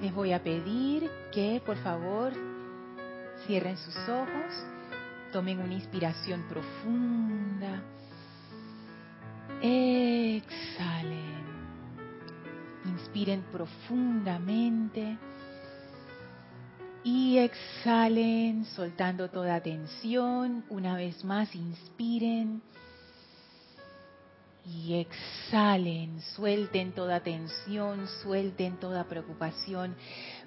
Les voy a pedir que por favor cierren sus ojos, tomen una inspiración profunda, exhalen, inspiren profundamente. Y exhalen soltando toda tensión, una vez más inspiren y exhalen, suelten toda tensión, suelten toda preocupación.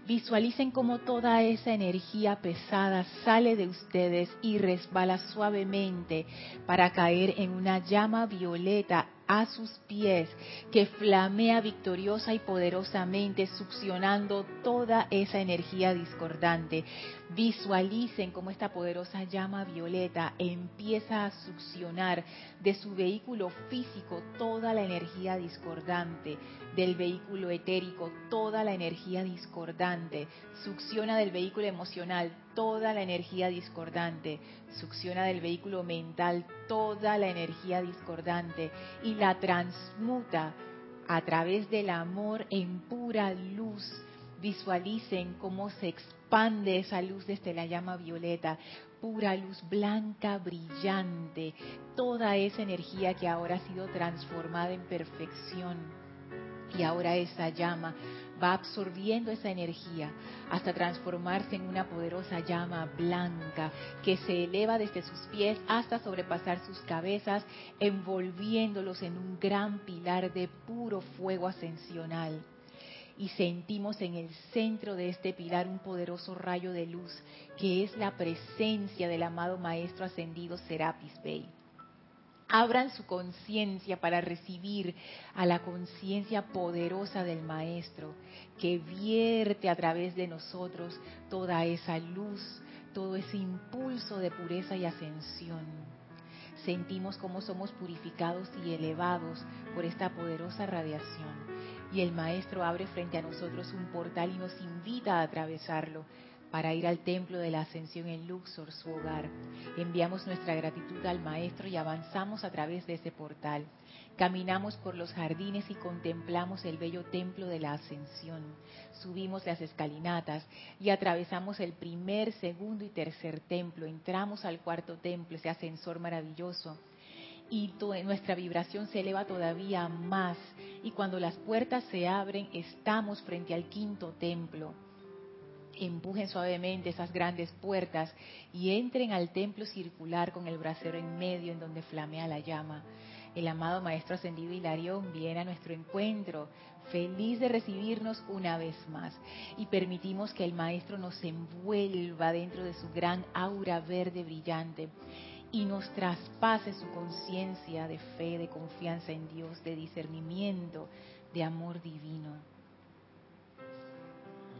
Visualicen cómo toda esa energía pesada sale de ustedes y resbala suavemente para caer en una llama violeta a sus pies, que flamea victoriosa y poderosamente, succionando toda esa energía discordante. Visualicen cómo esta poderosa llama violeta empieza a succionar de su vehículo físico toda la energía discordante, del vehículo etérico toda la energía discordante, succiona del vehículo emocional toda la energía discordante, succiona del vehículo mental toda la energía discordante y la transmuta a través del amor en pura luz. Visualicen cómo se expande esa luz desde la llama violeta, pura luz blanca, brillante, toda esa energía que ahora ha sido transformada en perfección. Y ahora esa llama va absorbiendo esa energía hasta transformarse en una poderosa llama blanca que se eleva desde sus pies hasta sobrepasar sus cabezas, envolviéndolos en un gran pilar de puro fuego ascensional. Y sentimos en el centro de este pilar un poderoso rayo de luz que es la presencia del amado Maestro Ascendido Serapis Bey abran su conciencia para recibir a la conciencia poderosa del Maestro que vierte a través de nosotros toda esa luz, todo ese impulso de pureza y ascensión. Sentimos cómo somos purificados y elevados por esta poderosa radiación. Y el Maestro abre frente a nosotros un portal y nos invita a atravesarlo para ir al templo de la ascensión en Luxor, su hogar. Enviamos nuestra gratitud al Maestro y avanzamos a través de ese portal. Caminamos por los jardines y contemplamos el bello templo de la ascensión. Subimos las escalinatas y atravesamos el primer, segundo y tercer templo. Entramos al cuarto templo, ese ascensor maravilloso y nuestra vibración se eleva todavía más. Y cuando las puertas se abren, estamos frente al quinto templo empujen suavemente esas grandes puertas y entren al templo circular con el brasero en medio en donde flamea la llama. El amado Maestro Ascendido Hilarión viene a nuestro encuentro, feliz de recibirnos una vez más. Y permitimos que el Maestro nos envuelva dentro de su gran aura verde brillante y nos traspase su conciencia de fe, de confianza en Dios, de discernimiento, de amor divino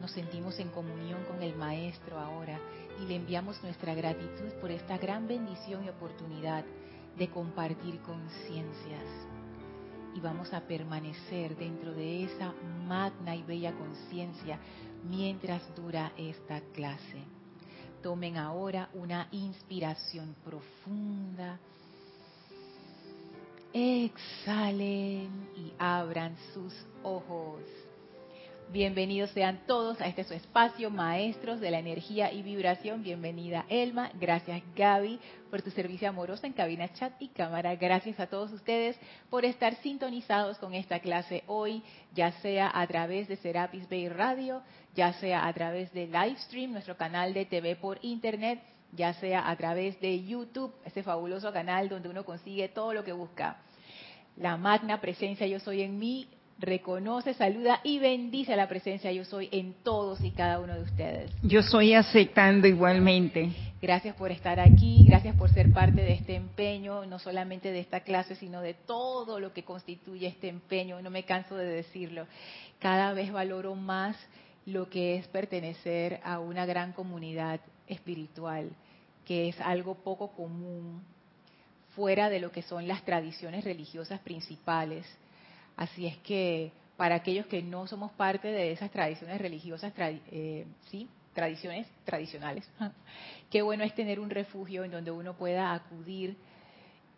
nos sentimos en comunión con el Maestro ahora y le enviamos nuestra gratitud por esta gran bendición y oportunidad de compartir conciencias. Y vamos a permanecer dentro de esa magna y bella conciencia mientras dura esta clase. Tomen ahora una inspiración profunda. Exhalen y abran sus ojos. Bienvenidos sean todos a este su espacio, maestros de la energía y vibración. Bienvenida Elma, gracias Gaby por tu servicio amoroso en cabina chat y cámara. Gracias a todos ustedes por estar sintonizados con esta clase hoy, ya sea a través de Serapis Bay Radio, ya sea a través de Livestream, nuestro canal de TV por Internet, ya sea a través de YouTube, ese fabuloso canal donde uno consigue todo lo que busca. La magna presencia yo soy en mí reconoce, saluda y bendice la presencia yo soy en todos y cada uno de ustedes. Yo soy aceptando igualmente. Gracias por estar aquí, gracias por ser parte de este empeño, no solamente de esta clase, sino de todo lo que constituye este empeño. No me canso de decirlo. Cada vez valoro más lo que es pertenecer a una gran comunidad espiritual, que es algo poco común fuera de lo que son las tradiciones religiosas principales Así es que para aquellos que no somos parte de esas tradiciones religiosas, eh, sí, tradiciones tradicionales, qué bueno es tener un refugio en donde uno pueda acudir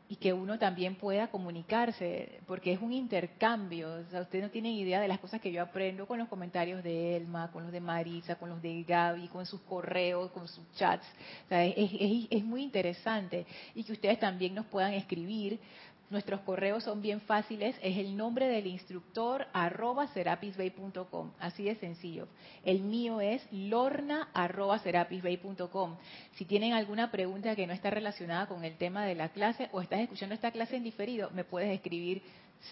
y que uno también pueda comunicarse, porque es un intercambio. O sea, ustedes no tienen idea de las cosas que yo aprendo con los comentarios de Elma, con los de Marisa, con los de Gaby, con sus correos, con sus chats. O sea, es, es, es muy interesante. Y que ustedes también nos puedan escribir Nuestros correos son bien fáciles, es el nombre del instructor arroba serapisbay.com, así de sencillo. El mío es lorna arroba serapisbay.com. Si tienen alguna pregunta que no está relacionada con el tema de la clase o estás escuchando esta clase en diferido, me puedes escribir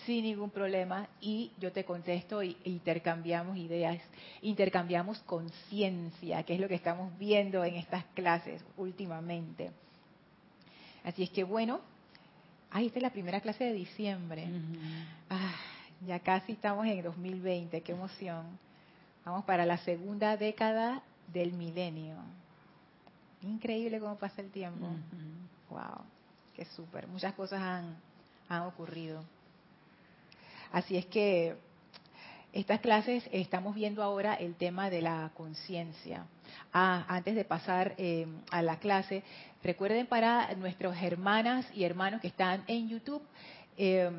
sin ningún problema y yo te contesto y intercambiamos ideas, intercambiamos conciencia, que es lo que estamos viendo en estas clases últimamente. Así es que bueno, Ay, esta es la primera clase de diciembre. ah, ya casi estamos en 2020, qué emoción. Vamos para la segunda década del milenio. Increíble cómo pasa el tiempo. Wow, qué súper. Muchas cosas han, han ocurrido. Así es que estas clases estamos viendo ahora el tema de la conciencia. Ah, antes de pasar eh, a la clase, recuerden para nuestros hermanas y hermanos que están en YouTube, eh,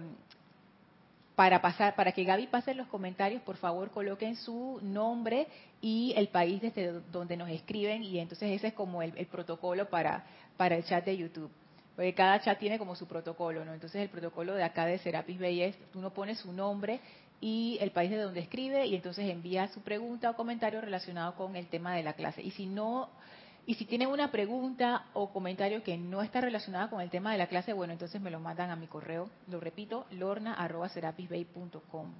para pasar, para que Gaby pase los comentarios, por favor coloquen su nombre y el país desde donde nos escriben y entonces ese es como el, protocolo para, para el chat de YouTube. Porque cada chat tiene como su protocolo, ¿no? Entonces el protocolo de acá de Serapis Bay es, uno pone su nombre y el país de donde escribe y entonces envía su pregunta o comentario relacionado con el tema de la clase. Y si no y si tienen una pregunta o comentario que no está relacionada con el tema de la clase, bueno, entonces me lo mandan a mi correo, lo repito, lorna@serapisbay.com.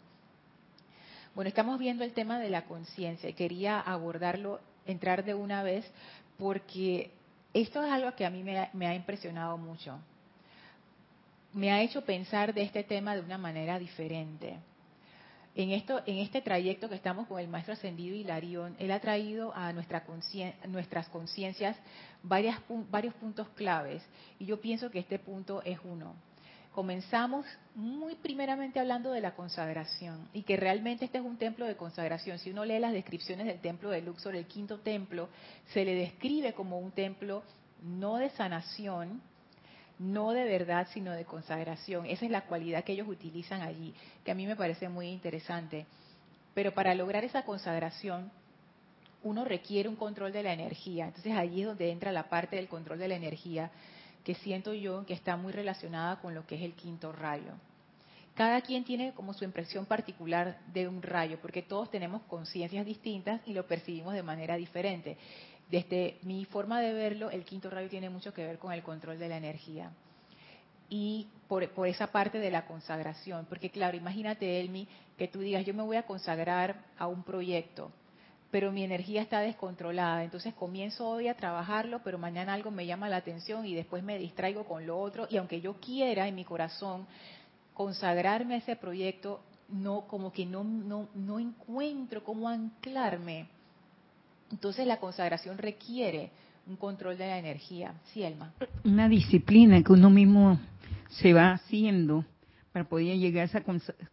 Bueno, estamos viendo el tema de la conciencia y quería abordarlo, entrar de una vez porque esto es algo que a mí me ha impresionado mucho. Me ha hecho pensar de este tema de una manera diferente en, esto, en este trayecto que estamos con el maestro ascendido Hilarión, él ha traído a nuestra nuestras conciencias varios puntos claves y yo pienso que este punto es uno. Comenzamos muy primeramente hablando de la consagración y que realmente este es un templo de consagración. Si uno lee las descripciones del templo de Luxor, el quinto templo, se le describe como un templo no de sanación, no de verdad, sino de consagración. Esa es la cualidad que ellos utilizan allí, que a mí me parece muy interesante. Pero para lograr esa consagración, uno requiere un control de la energía. Entonces allí es donde entra la parte del control de la energía, que siento yo que está muy relacionada con lo que es el quinto rayo. Cada quien tiene como su impresión particular de un rayo, porque todos tenemos conciencias distintas y lo percibimos de manera diferente. Desde mi forma de verlo, el quinto rayo tiene mucho que ver con el control de la energía. Y por, esa parte de la consagración, porque claro, imagínate, Elmi, que tú digas, yo me voy a consagrar a un proyecto, pero mi energía está descontrolada, entonces comienzo hoy a trabajarlo, pero mañana algo me llama la atención y después me distraigo con lo otro, y aunque yo quiera en mi corazón consagrarme a ese proyecto, no como que no, no, no encuentro cómo anclarme entonces la consagración requiere un control de la energía. Sí, Elma. Una disciplina que uno mismo se va haciendo para poder llegar a esa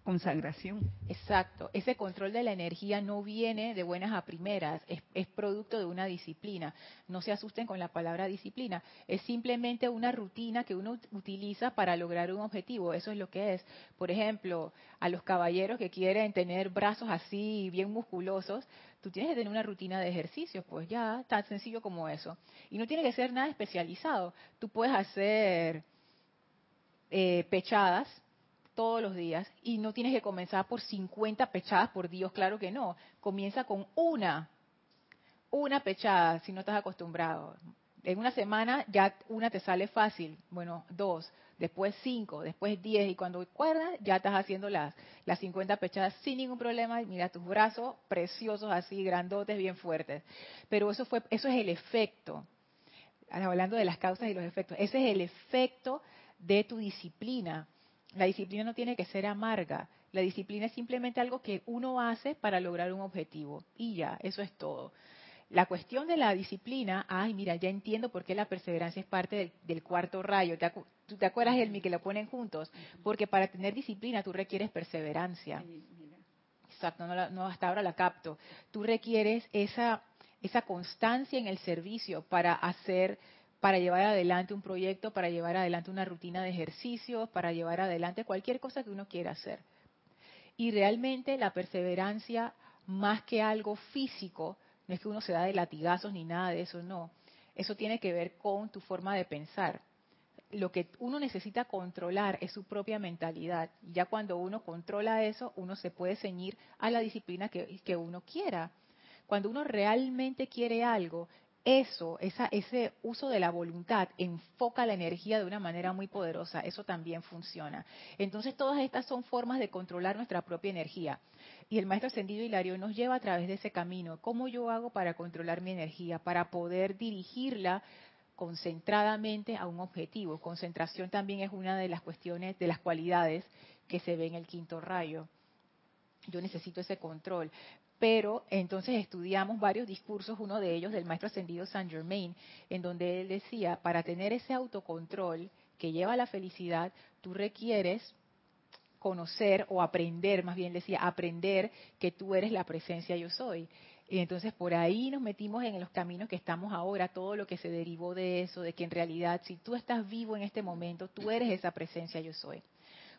consagración. Exacto, ese control de la energía no viene de buenas a primeras, es, producto de una disciplina. No se asusten con la palabra disciplina, es simplemente una rutina que uno utiliza para lograr un objetivo, eso es lo que es. Por ejemplo, a los caballeros que quieren tener brazos así bien musculosos, tú tienes que tener una rutina de ejercicios, pues ya, tan sencillo como eso. Y no tiene que ser nada especializado, tú puedes hacer... Eh, pechadas todos los días y no tienes que comenzar por 50 pechadas por Dios, claro que no. Comienza con una, una pechada si no estás acostumbrado. En una semana ya una te sale fácil, bueno, dos, después cinco, después diez y cuando acuerdas ya estás haciendo las, las 50 pechadas sin ningún problema mira tus brazos preciosos así, grandotes, bien fuertes. Pero eso, fue, eso es el efecto, hablando de las causas y los efectos, ese es el efecto de tu disciplina la disciplina no tiene que ser amarga. La disciplina es simplemente algo que uno hace para lograr un objetivo. Y ya, eso es todo. La cuestión de la disciplina, ay, mira, ya entiendo por qué la perseverancia es parte del, cuarto rayo. ¿Te, ¿Tú te acuerdas, Elmi, que lo ponen juntos? Porque para tener disciplina tú requieres perseverancia. Exacto, no, no, hasta ahora la capto. Tú requieres esa, esa constancia en el servicio para hacer para llevar adelante un proyecto, para llevar adelante una rutina de ejercicios, para llevar adelante cualquier cosa que uno quiera hacer. Y realmente la perseverancia, más que algo físico, no es que uno se da de latigazos ni nada de eso, no. Eso tiene que ver con tu forma de pensar. Lo que uno necesita controlar es su propia mentalidad. Ya cuando uno controla eso, uno se puede ceñir a la disciplina que, que uno quiera. Cuando uno realmente quiere algo, eso, ese uso de la voluntad enfoca la energía de una manera muy poderosa. Eso también funciona. Entonces, todas estas son formas de controlar nuestra propia energía. Y el maestro ascendido Hilario nos lleva a través de ese camino. ¿Cómo yo hago para controlar mi energía? Para poder dirigirla concentradamente a un objetivo. Concentración también es una de las cuestiones, de las cualidades que se ve en el quinto rayo. Yo necesito ese control pero entonces estudiamos varios discursos, uno de ellos del maestro ascendido Saint Germain, en donde él decía, para tener ese autocontrol que lleva a la felicidad, tú requieres conocer o aprender, más bien decía, aprender que tú eres la presencia yo soy. Y entonces por ahí nos metimos en los caminos que estamos ahora, todo lo que se derivó de eso, de que en realidad si tú estás vivo en este momento, tú eres esa presencia yo soy.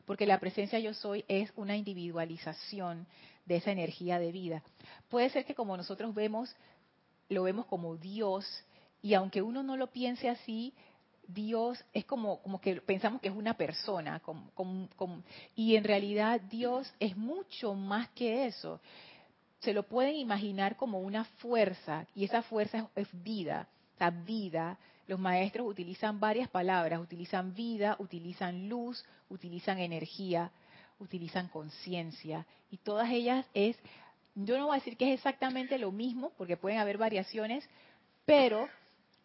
Porque la presencia yo soy es una individualización de esa energía de vida. Puede ser que como nosotros vemos, lo vemos como Dios, y aunque uno no lo piense así, Dios es como, como que pensamos que es una persona, y en realidad Dios es mucho más que eso. Se lo pueden imaginar como una fuerza, y esa fuerza es, vida, la vida. Los maestros utilizan varias palabras, utilizan vida, utilizan luz, utilizan energía utilizan conciencia y todas ellas es, yo no voy a decir que es exactamente lo mismo, porque pueden haber variaciones, pero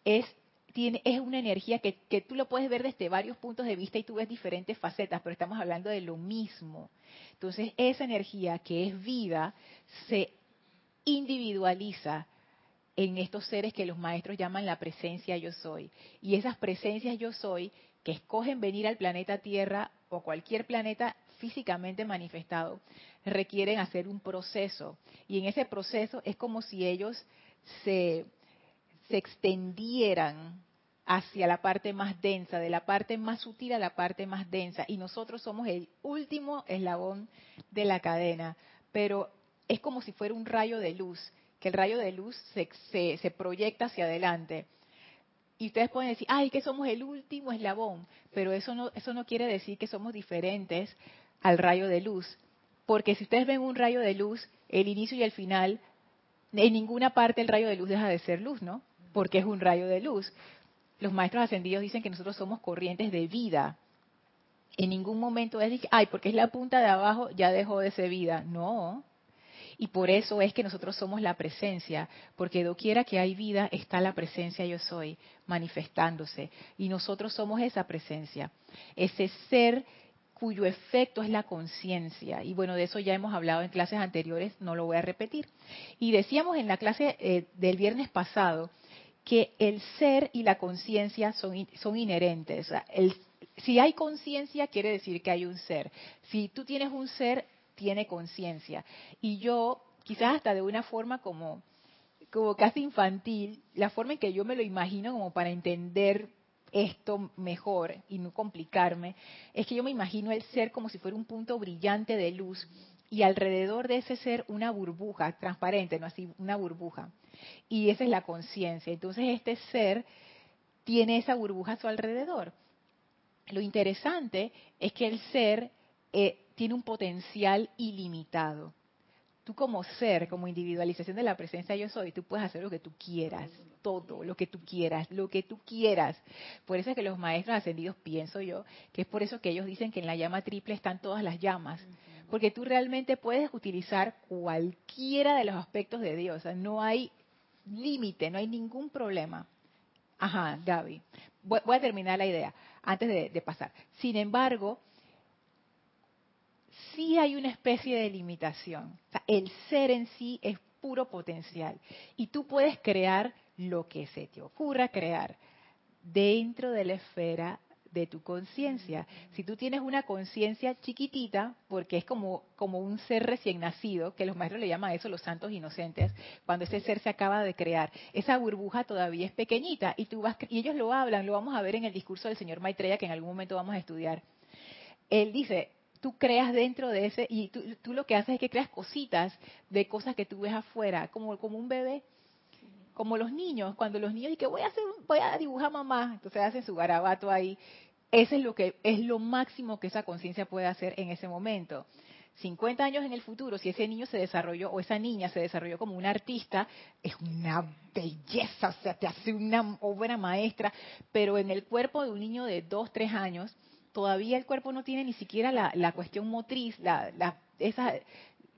es tiene, es una energía que, que, tú lo puedes ver desde varios puntos de vista y tú ves diferentes facetas, pero estamos hablando de lo mismo. Entonces, esa energía que es vida se individualiza en estos seres que los maestros llaman la presencia yo soy. Y esas presencias yo soy que escogen venir al planeta Tierra o cualquier planeta físicamente manifestado, requieren hacer un proceso. Y en ese proceso es como si ellos se, se extendieran hacia la parte más densa, de la parte más sutil a la parte más densa. Y nosotros somos el último eslabón de la cadena. Pero es como si fuera un rayo de luz, que el rayo de luz se, se, proyecta hacia adelante y ustedes pueden decir, ay, que somos el último eslabón, pero eso no, eso no quiere decir que somos diferentes al rayo de luz. Porque si ustedes ven un rayo de luz, el inicio y el final, en ninguna parte el rayo de luz deja de ser luz, ¿no? Porque es un rayo de luz. Los maestros ascendidos dicen que nosotros somos corrientes de vida. En ningún momento es ay, porque es la punta de abajo, ya dejó de ser vida. No. Y por eso es que nosotros somos la presencia, porque doquiera que hay vida está la presencia yo soy manifestándose. Y nosotros somos esa presencia, ese ser cuyo efecto es la conciencia. Y bueno, de eso ya hemos hablado en clases anteriores, no lo voy a repetir. Y decíamos en la clase eh, del viernes pasado que el ser y la conciencia son, son inherentes. si hay conciencia, quiere decir que hay un ser. Si tú tienes un ser, tiene conciencia. Y yo, quizás hasta de una forma como, como casi infantil, la forma en que yo me lo imagino como para entender esto mejor y no complicarme, es que yo me imagino el ser como si fuera un punto brillante de luz y alrededor de ese ser una burbuja transparente, no así, una burbuja. Y esa es la conciencia. Entonces este ser tiene esa burbuja a su alrededor. Lo interesante es que el ser eh, tiene un potencial ilimitado tú como ser, como individualización de la presencia yo soy, tú puedes hacer lo que tú quieras, todo lo que tú quieras, lo que tú quieras. Por eso es que los maestros ascendidos, pienso yo, que es por eso que ellos dicen que en la llama triple están todas las llamas, porque tú realmente puedes utilizar cualquiera de los aspectos de Dios, no hay límite, no hay ningún problema. Ajá, Gaby. Voy, a terminar la idea antes de pasar. Sin embargo, sí hay una especie de limitación. el ser en sí es puro potencial y tú puedes crear lo que se te ocurra crear dentro de la esfera de tu conciencia. Si tú tienes una conciencia chiquitita, porque es como, como un ser recién nacido, que los maestros le llaman a eso los santos inocentes, cuando ese ser se acaba de crear, esa burbuja todavía es pequeñita y, tú vas, y ellos lo hablan, lo vamos a ver en el discurso del señor Maitreya, que en algún momento vamos a estudiar. Él dice, tú creas dentro de ese, y tú, tú, lo que haces es que creas cositas de cosas que tú ves afuera, como, como un bebé, como los niños, cuando los niños dicen que voy a hacer, voy a dibujar mamá, entonces hacen su garabato ahí. Ese es lo que es lo máximo que esa conciencia puede hacer en ese momento. 50 años en el futuro, si ese niño se desarrolló o esa niña se desarrolló como un artista, es una belleza, o sea, te hace una obra maestra, pero en el cuerpo de un niño de 2, 3 años, todavía el cuerpo no tiene ni siquiera la, la cuestión motriz, la, la, esa,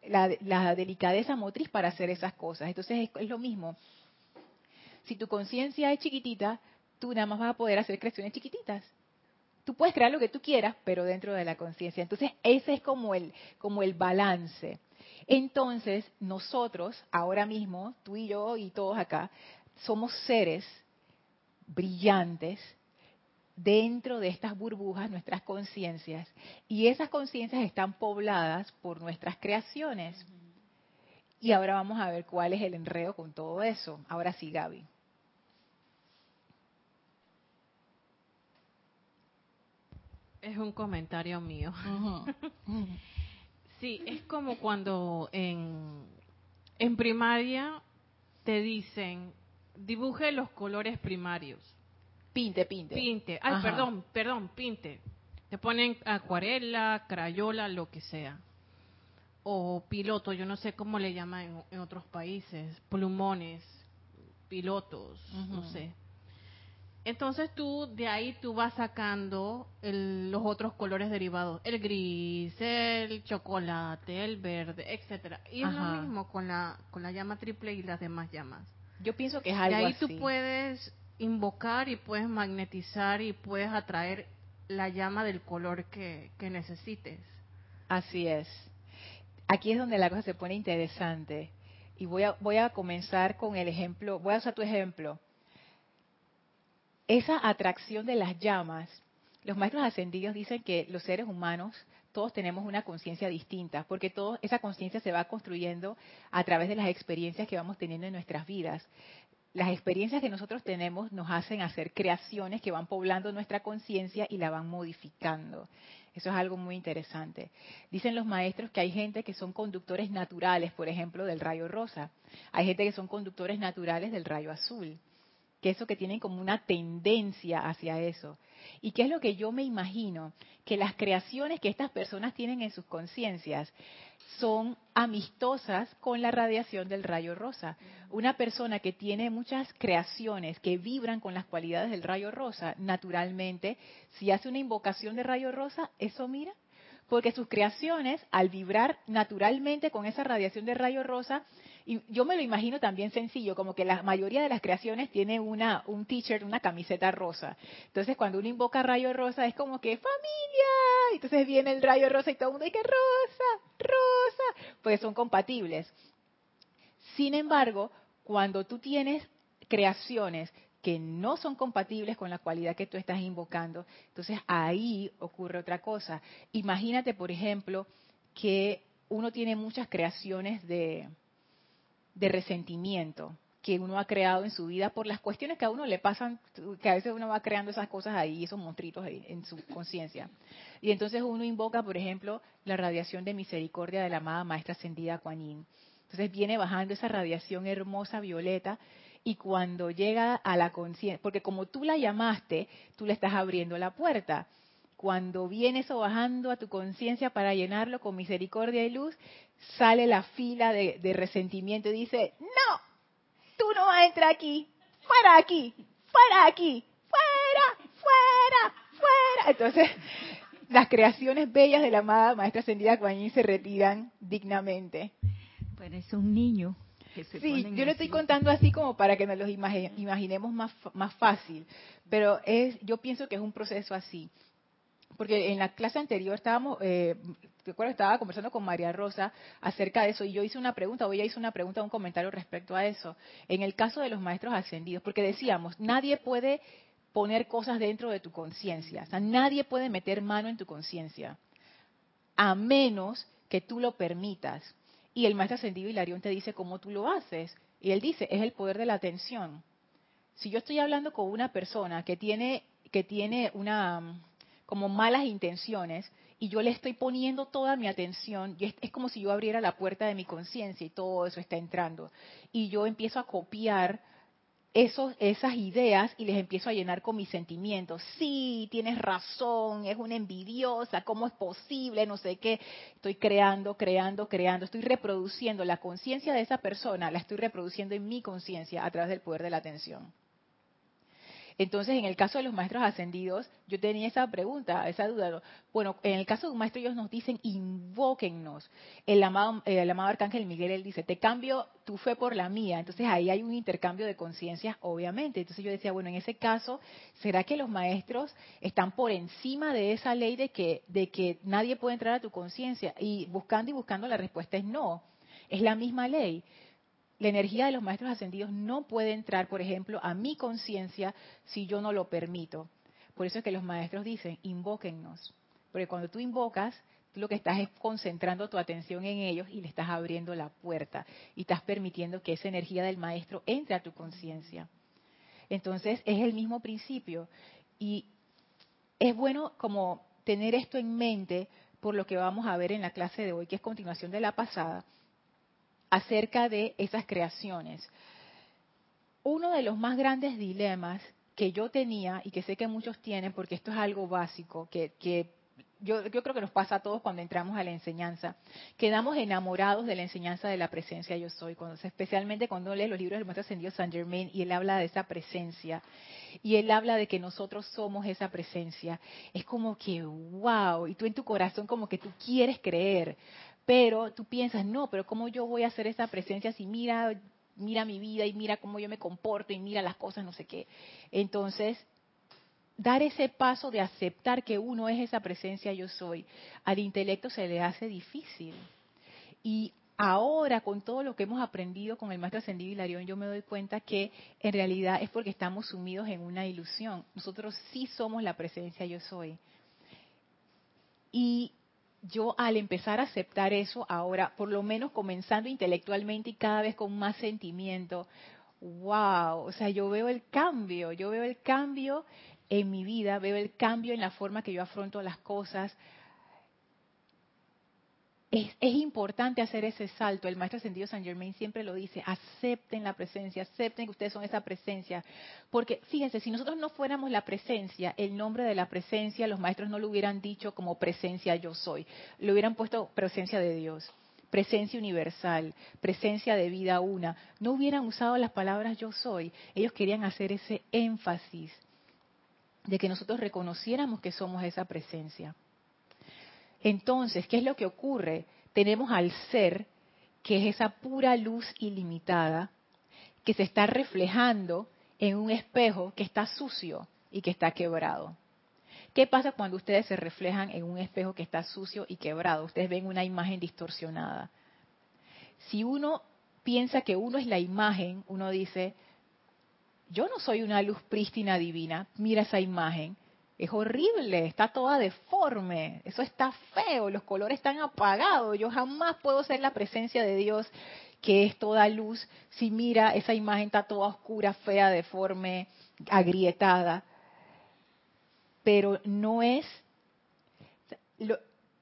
la, delicadeza motriz para hacer esas cosas. Entonces es, es lo mismo si tu conciencia es chiquitita, tú nada más vas a poder hacer creaciones chiquititas. Tú puedes crear lo que tú quieras, pero dentro de la conciencia. Entonces, ese es como el, como el balance. Entonces, nosotros, ahora mismo, tú y yo y todos acá, somos seres brillantes dentro de estas burbujas, nuestras conciencias, y esas conciencias están pobladas por nuestras creaciones. Y ahora vamos a ver cuál es el enredo con todo eso. Ahora sí, Gaby. Es un comentario mío. sí, es como cuando en, en primaria te dicen, dibuje los colores primarios. Pinte, pinte. Pinte. Ay, perdón, perdón, pinte. Te ponen acuarela, crayola, lo que sea o piloto, yo no sé cómo le llaman en, otros países, plumones, pilotos, no sé. Entonces tú de ahí tú vas sacando los otros colores derivados, el gris, el chocolate, el verde, etcétera. Y es lo mismo con la con la llama triple y las demás llamas. Yo pienso que es algo De ahí tú puedes invocar y puedes magnetizar y puedes atraer la llama del color que, que necesites. Así es aquí es donde la cosa se pone interesante. Y voy a, voy a comenzar con el ejemplo, voy a usar tu ejemplo. Esa atracción de las llamas, los maestros ascendidos dicen que los seres humanos todos tenemos una conciencia distinta, porque todo, esa conciencia se va construyendo a través de las experiencias que vamos teniendo en nuestras vidas. Las experiencias que nosotros tenemos nos hacen hacer creaciones que van poblando nuestra conciencia y la van modificando. Eso es algo muy interesante. Dicen los maestros que hay gente que son conductores naturales, por ejemplo, del rayo rosa. Hay gente que son conductores naturales del rayo azul. Que eso que tienen como una tendencia hacia eso. ¿Y qué es lo que yo me imagino? Que las creaciones que estas personas tienen en sus conciencias son amistosas con la radiación del rayo rosa. Una persona que tiene muchas creaciones que vibran con las cualidades del rayo rosa, naturalmente, si hace una invocación de rayo rosa, eso mira, porque sus creaciones, al vibrar naturalmente con esa radiación de rayo rosa, y yo me lo imagino también sencillo, como que la mayoría de las creaciones tiene una, un t-shirt, una camiseta rosa. Entonces cuando uno invoca rayo rosa es como que familia, entonces viene el rayo rosa y todo el mundo dice rosa, rosa, pues son compatibles. Sin embargo, cuando tú tienes creaciones que no son compatibles con la cualidad que tú estás invocando, entonces ahí ocurre otra cosa. Imagínate, por ejemplo, que uno tiene muchas creaciones de, de resentimiento que uno ha creado en su vida por las cuestiones que a uno le pasan, que a veces uno va creando esas cosas ahí, esos monstruitos en su conciencia. Y entonces uno invoca, por ejemplo, la radiación de misericordia de la amada Maestra Ascendida Kuan Yin. Entonces viene bajando esa radiación hermosa violeta y cuando llega a la conciencia, porque como tú la llamaste, tú le estás abriendo la puerta. Cuando viene eso bajando a tu conciencia para llenarlo con misericordia y luz, sale la fila de, de resentimiento y dice, no, tú no vas a entrar aquí, fuera aquí, fuera aquí, fuera, fuera, fuera. Entonces, las creaciones bellas de la amada Maestra Ascendida Kuan se retiran dignamente. es un niño sí, yo le estoy contando así como para que nos los imaginemos más, más fácil, pero es, yo pienso que es un proceso así. Porque en la clase anterior estábamos, eh, recuerdo estaba conversando con María Rosa acerca de eso y yo hice una pregunta, o ella hizo una pregunta, un comentario respecto a eso. En el caso de los maestros ascendidos, porque decíamos, nadie puede poner cosas dentro de tu conciencia. O sea, nadie puede meter mano en tu conciencia, a menos que tú lo permitas. Y el maestro ascendido Hilarión te dice cómo tú lo haces. Y él dice, es el poder de la atención. Si yo estoy hablando con una persona que tiene, que tiene una como malas intenciones y yo le estoy poniendo toda mi atención, y es, como si yo abriera la puerta de mi conciencia y todo eso está entrando. Y yo empiezo a copiar esos, esas ideas y les empiezo a llenar con mis sentimientos. Sí, tienes razón, es una envidiosa, ¿cómo es posible? No sé qué. Estoy creando, creando, creando. Estoy reproduciendo la conciencia de esa persona, la estoy reproduciendo en mi conciencia a través del poder de la atención. Entonces, en el caso de los maestros ascendidos, yo tenía esa pregunta, esa duda. Bueno, en el caso de un maestro, ellos nos dicen, invóquennos. El amado, el amado Arcángel Miguel, él dice, te cambio tu fe por la mía. Entonces, ahí hay un intercambio de conciencias, obviamente. Entonces, yo decía, bueno, en ese caso, ¿será que los maestros están por encima de esa ley de que, de que nadie puede entrar a tu conciencia? Y buscando y buscando, la respuesta es no. Es la misma ley la energía de los maestros ascendidos no puede entrar, por ejemplo, a mi conciencia si yo no lo permito. Por eso es que los maestros dicen, invóquennos. Porque cuando tú invocas, tú lo que estás es concentrando tu atención en ellos y le estás abriendo la puerta y estás permitiendo que esa energía del maestro entre a tu conciencia. Entonces, es el mismo principio. Y es bueno como tener esto en mente por lo que vamos a ver en la clase de hoy, que es continuación de la pasada, acerca de esas creaciones. Uno de los más grandes dilemas que yo tenía y que sé que muchos tienen, porque esto es algo básico, que, yo, creo que nos pasa a todos cuando entramos a la enseñanza, quedamos enamorados de la enseñanza de la presencia yo soy, cuando, especialmente cuando lees los libros del Maestro Ascendido San Germain y él habla de esa presencia, y él habla de que nosotros somos esa presencia, es como que, wow, y tú en tu corazón como que tú quieres creer, pero tú piensas, no, pero ¿cómo yo voy a hacer esa presencia si mira, mira mi vida y mira cómo yo me comporto y mira las cosas, no sé qué? Entonces, dar ese paso de aceptar que uno es esa presencia yo soy, al intelecto se le hace difícil. Y ahora, con todo lo que hemos aprendido con el maestro ascendido Hilarión, yo me doy cuenta que en realidad es porque estamos sumidos en una ilusión. Nosotros sí somos la presencia yo soy. Y yo al empezar a aceptar eso ahora, por lo menos comenzando intelectualmente y cada vez con más sentimiento, wow, o sea, yo veo el cambio, yo veo el cambio en mi vida, veo el cambio en la forma que yo afronto las cosas, es, importante hacer ese salto. El maestro ascendido San Germain siempre lo dice, acepten la presencia, acepten que ustedes son esa presencia. Porque fíjense, si nosotros no fuéramos la presencia, el nombre de la presencia, los maestros no lo hubieran dicho como presencia yo soy, lo hubieran puesto presencia de Dios, presencia universal, presencia de vida una. No hubieran usado las palabras yo soy. Ellos querían hacer ese énfasis de que nosotros reconociéramos que somos esa presencia. Entonces, ¿qué es lo que ocurre? Tenemos al ser, que es esa pura luz ilimitada, que se está reflejando en un espejo que está sucio y que está quebrado. ¿Qué pasa cuando ustedes se reflejan en un espejo que está sucio y quebrado? Ustedes ven una imagen distorsionada. Si uno piensa que uno es la imagen, uno dice, yo no soy una luz prístina divina, mira esa imagen, es horrible, está toda deforme, eso está feo, los colores están apagados, yo jamás puedo ser la presencia de Dios que es toda luz, si mira esa imagen está toda oscura, fea, deforme, agrietada, pero no es,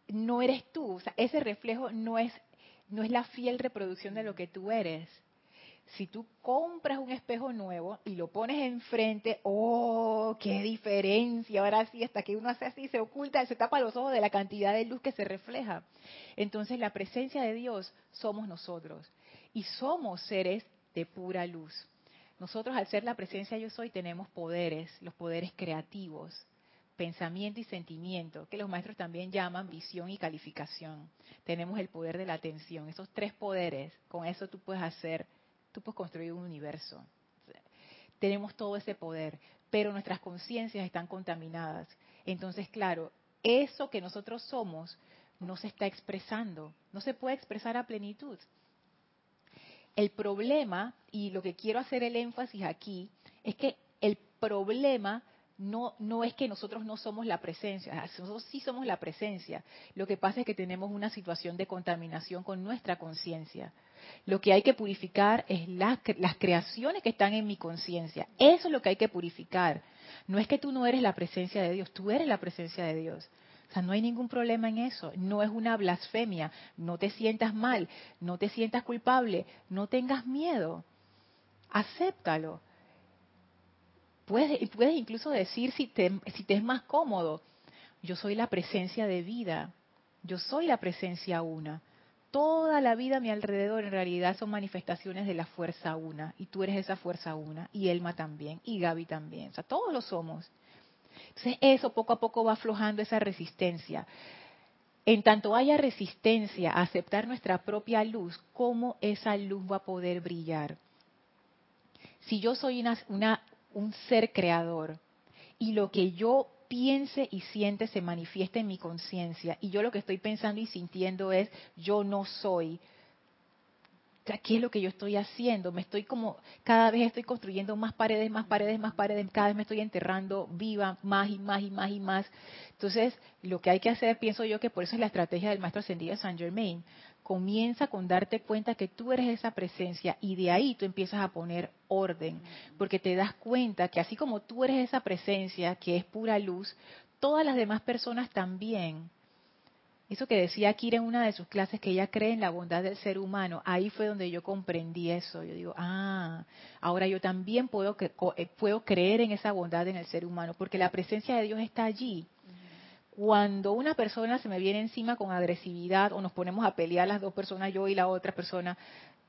no eres tú, o sea, ese reflejo no es, no es la fiel reproducción de lo que tú eres si tú compras un espejo nuevo y lo pones enfrente, ¡oh, qué diferencia! Ahora sí, hasta que uno hace así, se oculta, se tapa los ojos de la cantidad de luz que se refleja. Entonces la presencia de Dios somos nosotros y somos seres de pura luz. Nosotros al ser la presencia yo soy tenemos poderes, los poderes creativos, pensamiento y sentimiento, que los maestros también llaman visión y calificación. Tenemos el poder de la atención, esos tres poderes, con eso tú puedes hacer tú puedes construir un universo. Tenemos todo ese poder, pero nuestras conciencias están contaminadas. Entonces, claro, eso que nosotros somos no se está expresando, no se puede expresar a plenitud. El problema, y lo que quiero hacer el énfasis aquí, es que el problema no, no es que nosotros no somos la presencia, nosotros sí somos la presencia. Lo que pasa es que tenemos una situación de contaminación con nuestra conciencia. Lo que hay que purificar es las, las creaciones que están en mi conciencia. Eso es lo que hay que purificar. No es que tú no eres la presencia de Dios, tú eres la presencia de Dios. O sea, no hay ningún problema en eso. No es una blasfemia. No te sientas mal, no te sientas culpable, no tengas miedo. Acéptalo. Puedes, puedes incluso decir si te, si te es más cómodo, yo soy la presencia de vida, yo soy la presencia una. Toda la vida a mi alrededor en realidad son manifestaciones de la fuerza una, y tú eres esa fuerza una, y Elma también, y Gaby también, o sea, todos lo somos. Entonces eso poco a poco va aflojando esa resistencia. En tanto haya resistencia a aceptar nuestra propia luz, ¿cómo esa luz va a poder brillar? Si yo soy una, una, un ser creador y lo que yo piense y siente se manifiesta en mi conciencia y yo lo que estoy pensando y sintiendo es yo no soy. ¿Qué es lo que yo estoy haciendo? Me estoy como, cada vez estoy construyendo más paredes, más paredes, más paredes, cada vez me estoy enterrando viva más y más y más y más. Entonces, lo que hay que hacer, pienso yo que por eso es la estrategia del maestro ascendido Saint Germain, comienza con darte cuenta que tú eres esa presencia y de ahí tú empiezas a poner orden, porque te das cuenta que así como tú eres esa presencia que es pura luz, todas las demás personas también. Eso que decía Kira en una de sus clases, que ella cree en la bondad del ser humano, ahí fue donde yo comprendí eso. Yo digo, ah, ahora yo también puedo, eh, puedo creer en esa bondad en el ser humano, porque la presencia de Dios está allí cuando una persona se me viene encima con agresividad o nos ponemos a pelear las dos personas, yo y la otra persona,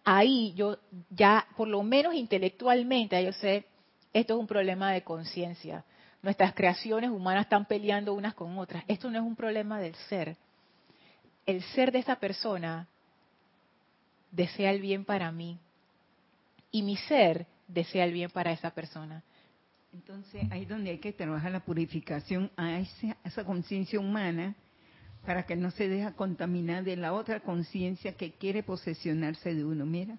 ahí yo ya, por lo menos intelectualmente, yo sé, esto es un problema de conciencia. Nuestras creaciones humanas están peleando unas con otras. Esto no es un problema del ser. El ser de esa persona desea el bien para mí y mi ser desea el bien para esa persona. Entonces ahí es donde hay que trabajar la purificación a esa, esa conciencia humana para que no se deje contaminar de la otra conciencia que quiere posesionarse de uno, mira.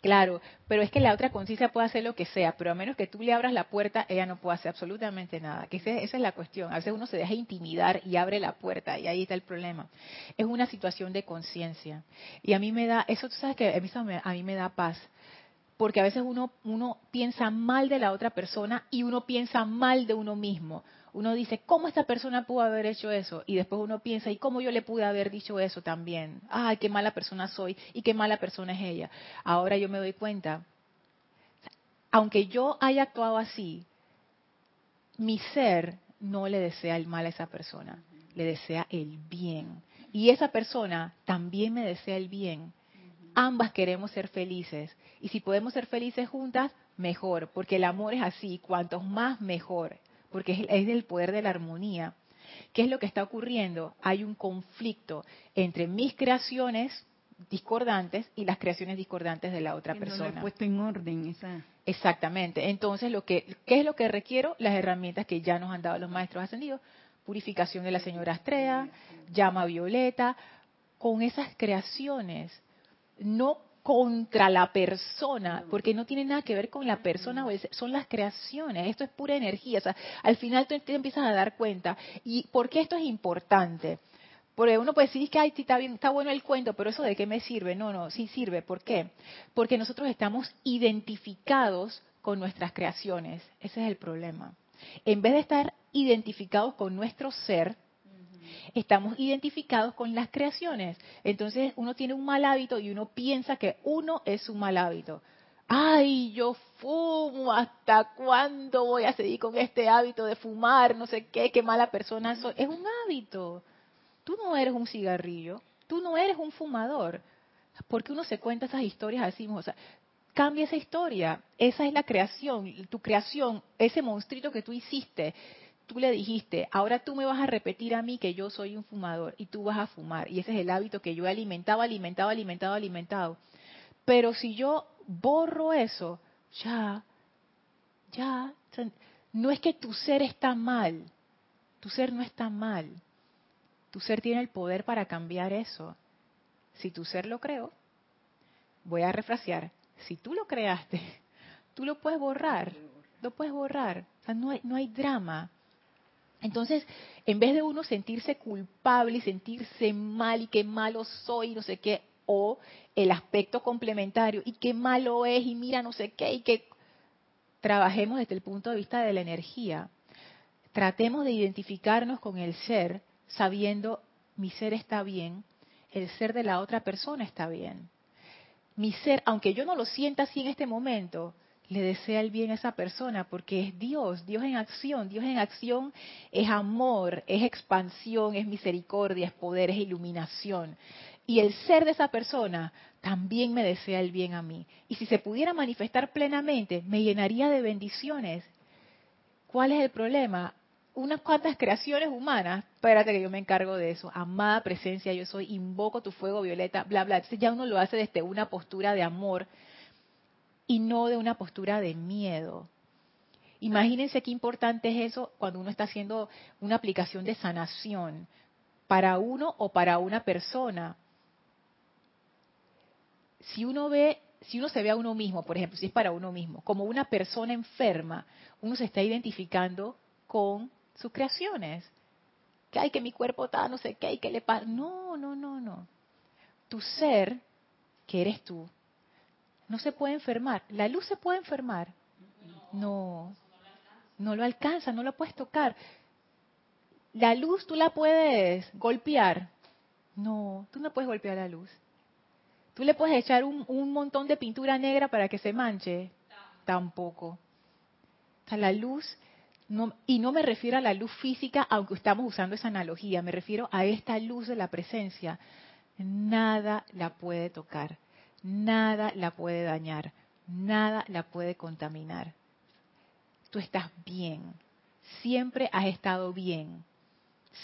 Claro, pero es que la otra conciencia puede hacer lo que sea, pero a menos que tú le abras la puerta, ella no puede hacer absolutamente nada. Que esa es la cuestión. A veces uno se deja intimidar y abre la puerta y ahí está el problema. Es una situación de conciencia. Y a mí me da, eso tú sabes que a mí me da paz porque a veces uno, piensa mal de la otra persona y uno piensa mal de uno mismo. Uno dice, ¿cómo esta persona pudo haber hecho eso? Y después uno piensa, ¿y cómo yo le pude haber dicho eso también? Ay, qué mala persona soy y qué mala persona es ella. Ahora yo me doy cuenta, aunque yo haya actuado así, mi ser no le desea el mal a esa persona, le desea el bien. Y esa persona también me desea el bien ambas queremos ser felices. Y si podemos ser felices juntas, mejor, porque el amor es así, cuantos más mejor, porque es, del poder de la armonía. ¿Qué es lo que está ocurriendo? Hay un conflicto entre mis creaciones discordantes y las creaciones discordantes de la otra persona. No puesto en orden esa. Exactamente. Entonces, lo que, ¿qué es lo que requiero? Las herramientas que ya nos han dado los maestros ascendidos. Purificación de la señora Astrea, llama violeta, con esas creaciones no contra la persona, porque no tiene nada que ver con la persona, son las creaciones, esto es pura energía, o sea, al final tú te empiezas a dar cuenta. ¿Y por qué esto es importante? Porque uno puede decir que Ay, está, bien, está bueno el cuento, pero eso de qué me sirve? No, no, sí sirve. ¿Por qué? Porque nosotros estamos identificados con nuestras creaciones. Ese es el problema. En vez de estar identificados con nuestro ser, estamos identificados con las creaciones. Entonces uno tiene un mal hábito y uno piensa que uno es un mal hábito. Ay, yo fumo, ¿hasta cuándo voy a seguir con este hábito de fumar? No sé qué, qué mala persona soy. Es un hábito. Tú no eres un cigarrillo, tú no eres un fumador. Porque uno se cuenta esas historias así, o sea, cambia esa historia. Esa es la creación, tu creación, ese monstruito que tú hiciste tú le dijiste, ahora tú me vas a repetir a mí que yo soy un fumador y tú vas a fumar. Y ese es el hábito que yo he alimentado, alimentado, alimentado, alimentado. Pero si yo borro eso, ya, ya, no es que tu ser está mal, tu ser no está mal. Tu ser tiene el poder para cambiar eso. Si tu ser lo creó, voy a refrasear, si tú lo creaste, tú lo puedes borrar lo puedes borrar. O sea, no hay, no hay drama. Entonces, en vez de uno sentirse culpable y sentirse mal y qué malo soy, no sé qué, o el aspecto complementario y qué malo es y mira no sé qué y que trabajemos desde el punto de vista de la energía. Tratemos de identificarnos con el ser sabiendo mi ser está bien, el ser de la otra persona está bien. Mi ser, aunque yo no lo sienta así en este momento, le desea el bien a esa persona porque es Dios, Dios en acción, Dios en acción es amor, es expansión, es misericordia, es poder, es iluminación. Y el ser de esa persona también me desea el bien a mí. Y si se pudiera manifestar plenamente, me llenaría de bendiciones. ¿Cuál es el problema? Unas cuantas creaciones humanas, espérate que yo me encargo de eso. Amada presencia, yo soy, invoco tu fuego violeta, bla, bla. Entonces ya uno lo hace desde una postura de amor y no de una postura de miedo. Imagínense qué importante es eso cuando uno está haciendo una aplicación de sanación para uno o para una persona. Si uno ve, si uno se ve a uno mismo, por ejemplo, si es para uno mismo, como una persona enferma, uno se está identificando con sus creaciones. Que hay que mi cuerpo está, no sé qué, hay que le pasa. No, no, no, no. Tu ser, que eres tú, no se puede enfermar. ¿La luz se puede enfermar? No. No lo alcanza, no lo puedes tocar. ¿La luz tú la puedes golpear? No, tú no puedes golpear la luz. ¿Tú le puedes echar un, un montón de pintura negra para que se manche? Tampoco. O sea, la luz, no, y no me refiero a la luz física, aunque estamos usando esa analogía, me refiero a esta luz de la presencia. Nada la puede tocar nada la puede dañar, nada la puede contaminar. Tú estás bien, siempre has estado bien,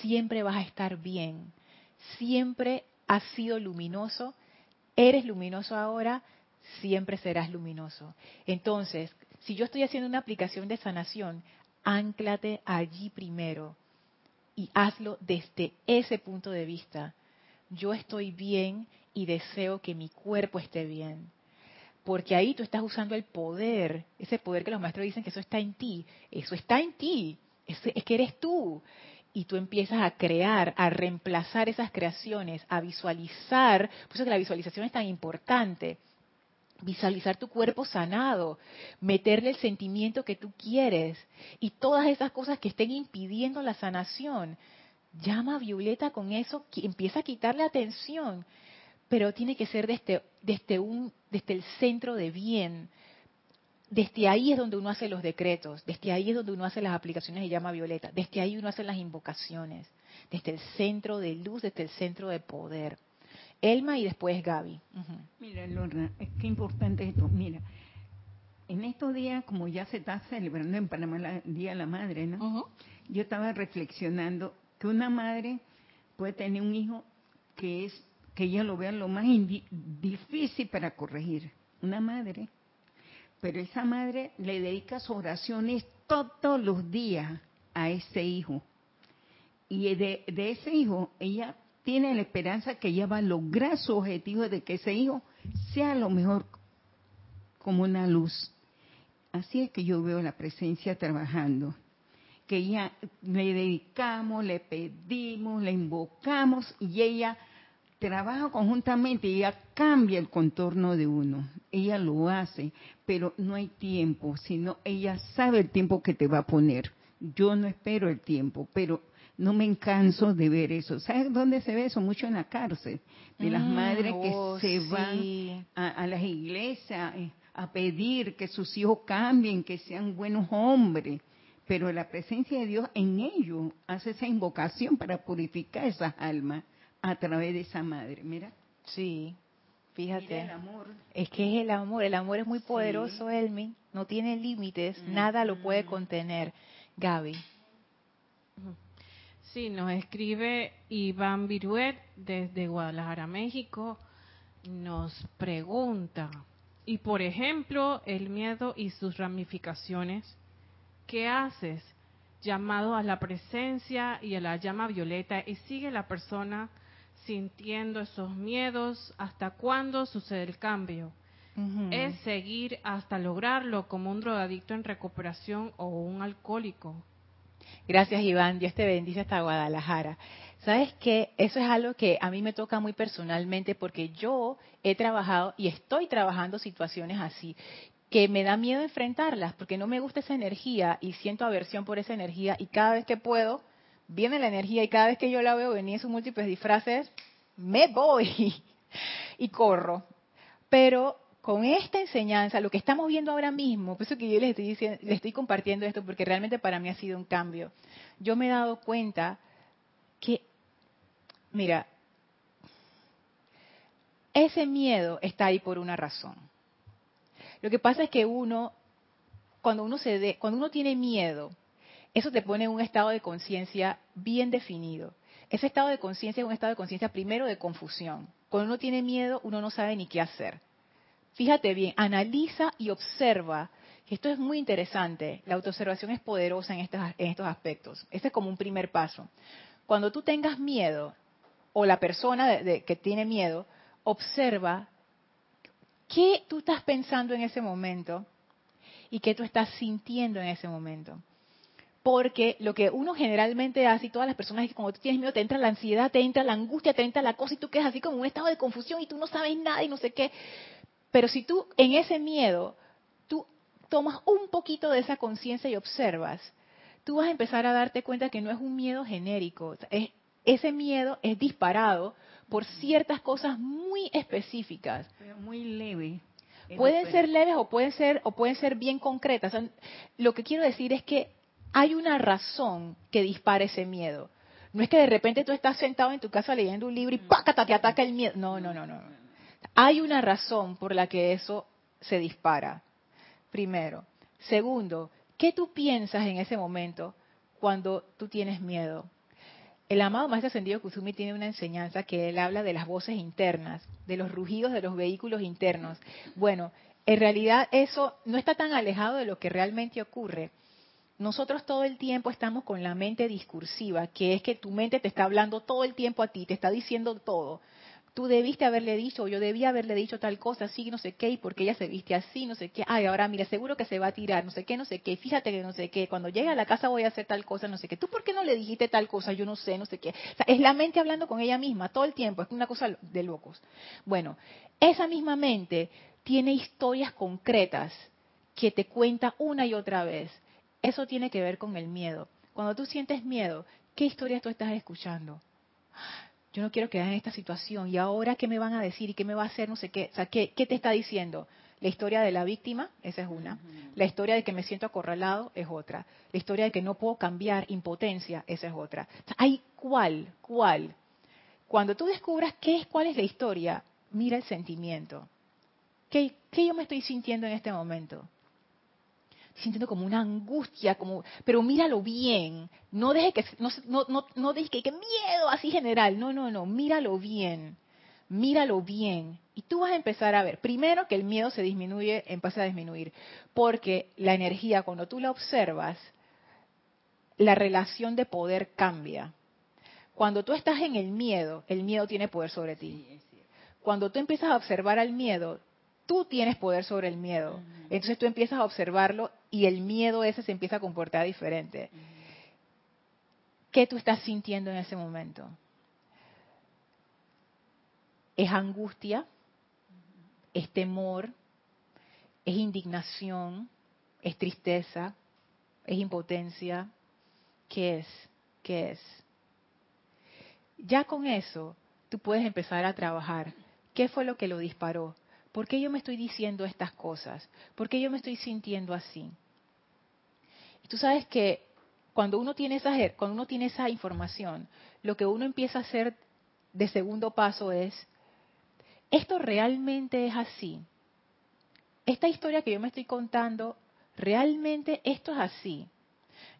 siempre vas a estar bien, siempre has sido luminoso, eres luminoso ahora, siempre serás luminoso. Entonces, si yo estoy haciendo una aplicación de sanación, anclate allí primero y hazlo desde ese punto de vista. Yo estoy bien y deseo que mi cuerpo esté bien. Porque ahí tú estás usando el poder, ese poder que los maestros dicen que eso está en ti. Eso está en ti, es, que eres tú. Y tú empiezas a crear, a reemplazar esas creaciones, a visualizar, por eso que la visualización es tan importante. Visualizar tu cuerpo sanado, meterle el sentimiento que tú quieres y todas esas cosas que estén impidiendo la sanación. Llama a Violeta con eso, empieza a quitarle atención pero tiene que ser desde, desde, un, desde el centro de bien. Desde ahí es donde uno hace los decretos, desde ahí es donde uno hace las aplicaciones de llama violeta, desde ahí uno hace las invocaciones, desde el centro de luz, desde el centro de poder. Elma y después Gaby. Mira, Lorna, es que importante esto. Mira, en estos días, como ya se está celebrando en Panamá el Día de la Madre, ¿no? Yo estaba reflexionando que una madre puede tener un hijo que es que ella lo vea lo más difícil para corregir. Una madre. Pero esa madre le dedica sus oraciones todos los días a ese hijo. Y de, de ese hijo, ella tiene la esperanza que ella va a lograr su objetivo de que ese hijo sea lo mejor como una luz. Así es que yo veo la presencia trabajando. Que ella le dedicamos, le pedimos, le invocamos y ella trabaja conjuntamente y ella cambia el contorno de uno. Ella lo hace, pero no hay tiempo, sino ella sabe el tiempo que te va a poner. Yo no espero el tiempo, pero no me canso de ver eso. ¿Sabes dónde se ve eso? Mucho en la cárcel, de las mm, madres que oh, se van a, a, las iglesias eh, a pedir que sus hijos cambien, que sean buenos hombres. Pero la presencia de Dios en ellos hace esa invocación para purificar esas almas a través de esa madre. Mira. Sí, fíjate. el amor. Es que es el amor. El amor es muy poderoso, Elmi. No tiene límites. Nada lo puede contener. Gaby. Sí, nos escribe Iván Viruet desde Guadalajara, México. Nos pregunta, y por ejemplo, el miedo y sus ramificaciones, ¿qué haces? Llamado a la presencia y a la llama violeta y sigue la persona sintiendo esos miedos, hasta cuándo sucede el cambio. es seguir hasta lograrlo como un drogadicto en recuperación o un alcohólico. Gracias Iván, Dios te bendice hasta Guadalajara. ¿Sabes qué? Eso es algo que a mí me toca muy personalmente porque yo he trabajado y estoy trabajando situaciones así que me da miedo enfrentarlas porque no me gusta esa energía y siento aversión por esa energía y cada vez que puedo viene la energía y cada vez que yo la veo venir en sus múltiples disfraces me voy y corro. Pero con esta enseñanza, lo que estamos viendo ahora mismo, por eso que yo les estoy, diciendo, les estoy compartiendo esto, porque realmente para mí ha sido un cambio. Yo me he dado cuenta que, mira, ese miedo está ahí por una razón. Lo que pasa es que uno, cuando uno se cuando uno tiene miedo, eso te pone en un estado de conciencia bien definido. Ese estado de conciencia es un estado de conciencia primero de confusión. Cuando uno tiene miedo, uno no sabe ni qué hacer. Fíjate bien, analiza y observa. Esto es muy interesante. La autoobservación es poderosa en estos, aspectos. Este es como un primer paso. Cuando tú tengas miedo, o la persona que tiene miedo, observa qué tú estás pensando en ese momento y qué tú estás sintiendo en ese momento. Porque lo que uno generalmente hace, y todas las personas, es que cuando tú tienes miedo, te entra la ansiedad, te entra la angustia, te entra la cosa, y tú quedas así como en un estado de confusión y tú no sabes nada y no sé qué. Pero si tú en ese miedo, tú tomas un poquito de esa conciencia y observas, tú vas a empezar a darte cuenta que no es un miedo genérico. ese miedo es disparado por ciertas cosas muy específicas. muy leve. Pueden ser leves o pueden ser o pueden ser bien concretas. lo que quiero decir es que hay una razón que dispara ese miedo. No es que de repente tú estás sentado en tu casa leyendo un libro y ¡pácata! te ataca el miedo. No, no, no, no. Hay una razón por la que eso se dispara. Primero. Segundo, ¿qué tú piensas en ese momento cuando tú tienes miedo? El amado Maestro Ascendido Kusumi tiene una enseñanza que él habla de las voces internas, de los rugidos de los vehículos internos. Bueno, en realidad eso no está tan alejado de lo que realmente ocurre. Nosotros todo el tiempo estamos con la mente discursiva, que es que tu mente te está hablando todo el tiempo a ti, te está diciendo todo tú debiste haberle dicho, o yo debía haberle dicho tal cosa, así, no sé qué, y porque ella se viste así, no sé qué, ay, ahora mira, seguro que se va a tirar, no sé qué, no sé qué, fíjate que no sé qué, cuando llegue a la casa voy a hacer tal cosa, no sé qué, tú por qué no le dijiste tal cosa, yo no sé, no sé qué. O sea, es la mente hablando con ella misma todo el tiempo, es una cosa de locos. Bueno, esa misma mente tiene historias concretas que te cuenta una y otra vez. Eso tiene que ver con el miedo. Cuando tú sientes miedo, ¿qué historias tú estás escuchando? yo no quiero quedar en esta situación y ahora qué me van a decir y qué me va a hacer, no sé qué. O sea, ¿qué, te está diciendo? La historia de la víctima, esa es una. La historia de que me siento acorralado es otra. La historia de que no puedo cambiar, impotencia, esa es otra. hay cuál, cuál. Cuando tú descubras qué es, cuál es la historia, mira el sentimiento. ¿Qué, qué yo me estoy sintiendo en este momento? Sintiendo como una angustia, como, pero míralo bien, no deje que, no, no, no, deje que, que miedo así general, no, no, no, míralo bien, míralo bien. Y tú vas a empezar a ver, primero que el miedo se disminuye, empieza a disminuir, porque la energía, cuando tú la observas, la relación de poder cambia. Cuando tú estás en el miedo, el miedo tiene poder sobre ti. Cuando tú empiezas a observar al miedo, tú tienes poder sobre el miedo. Entonces tú empiezas a observarlo y el miedo ese se empieza a comportar diferente. ¿Qué tú estás sintiendo en ese momento? ¿Es angustia? ¿Es temor? ¿Es indignación? ¿Es tristeza? ¿Es impotencia? ¿Qué es? ¿Qué es? Ya con eso, tú puedes empezar a trabajar. ¿Qué fue lo que lo disparó? ¿Por qué yo me estoy diciendo estas cosas? ¿Por qué yo me estoy sintiendo así? Y tú sabes que cuando uno tiene esa, cuando uno tiene esa información, lo que uno empieza a hacer de segundo paso es, ¿esto realmente es así? Esta historia que yo me estoy contando, ¿realmente esto es así?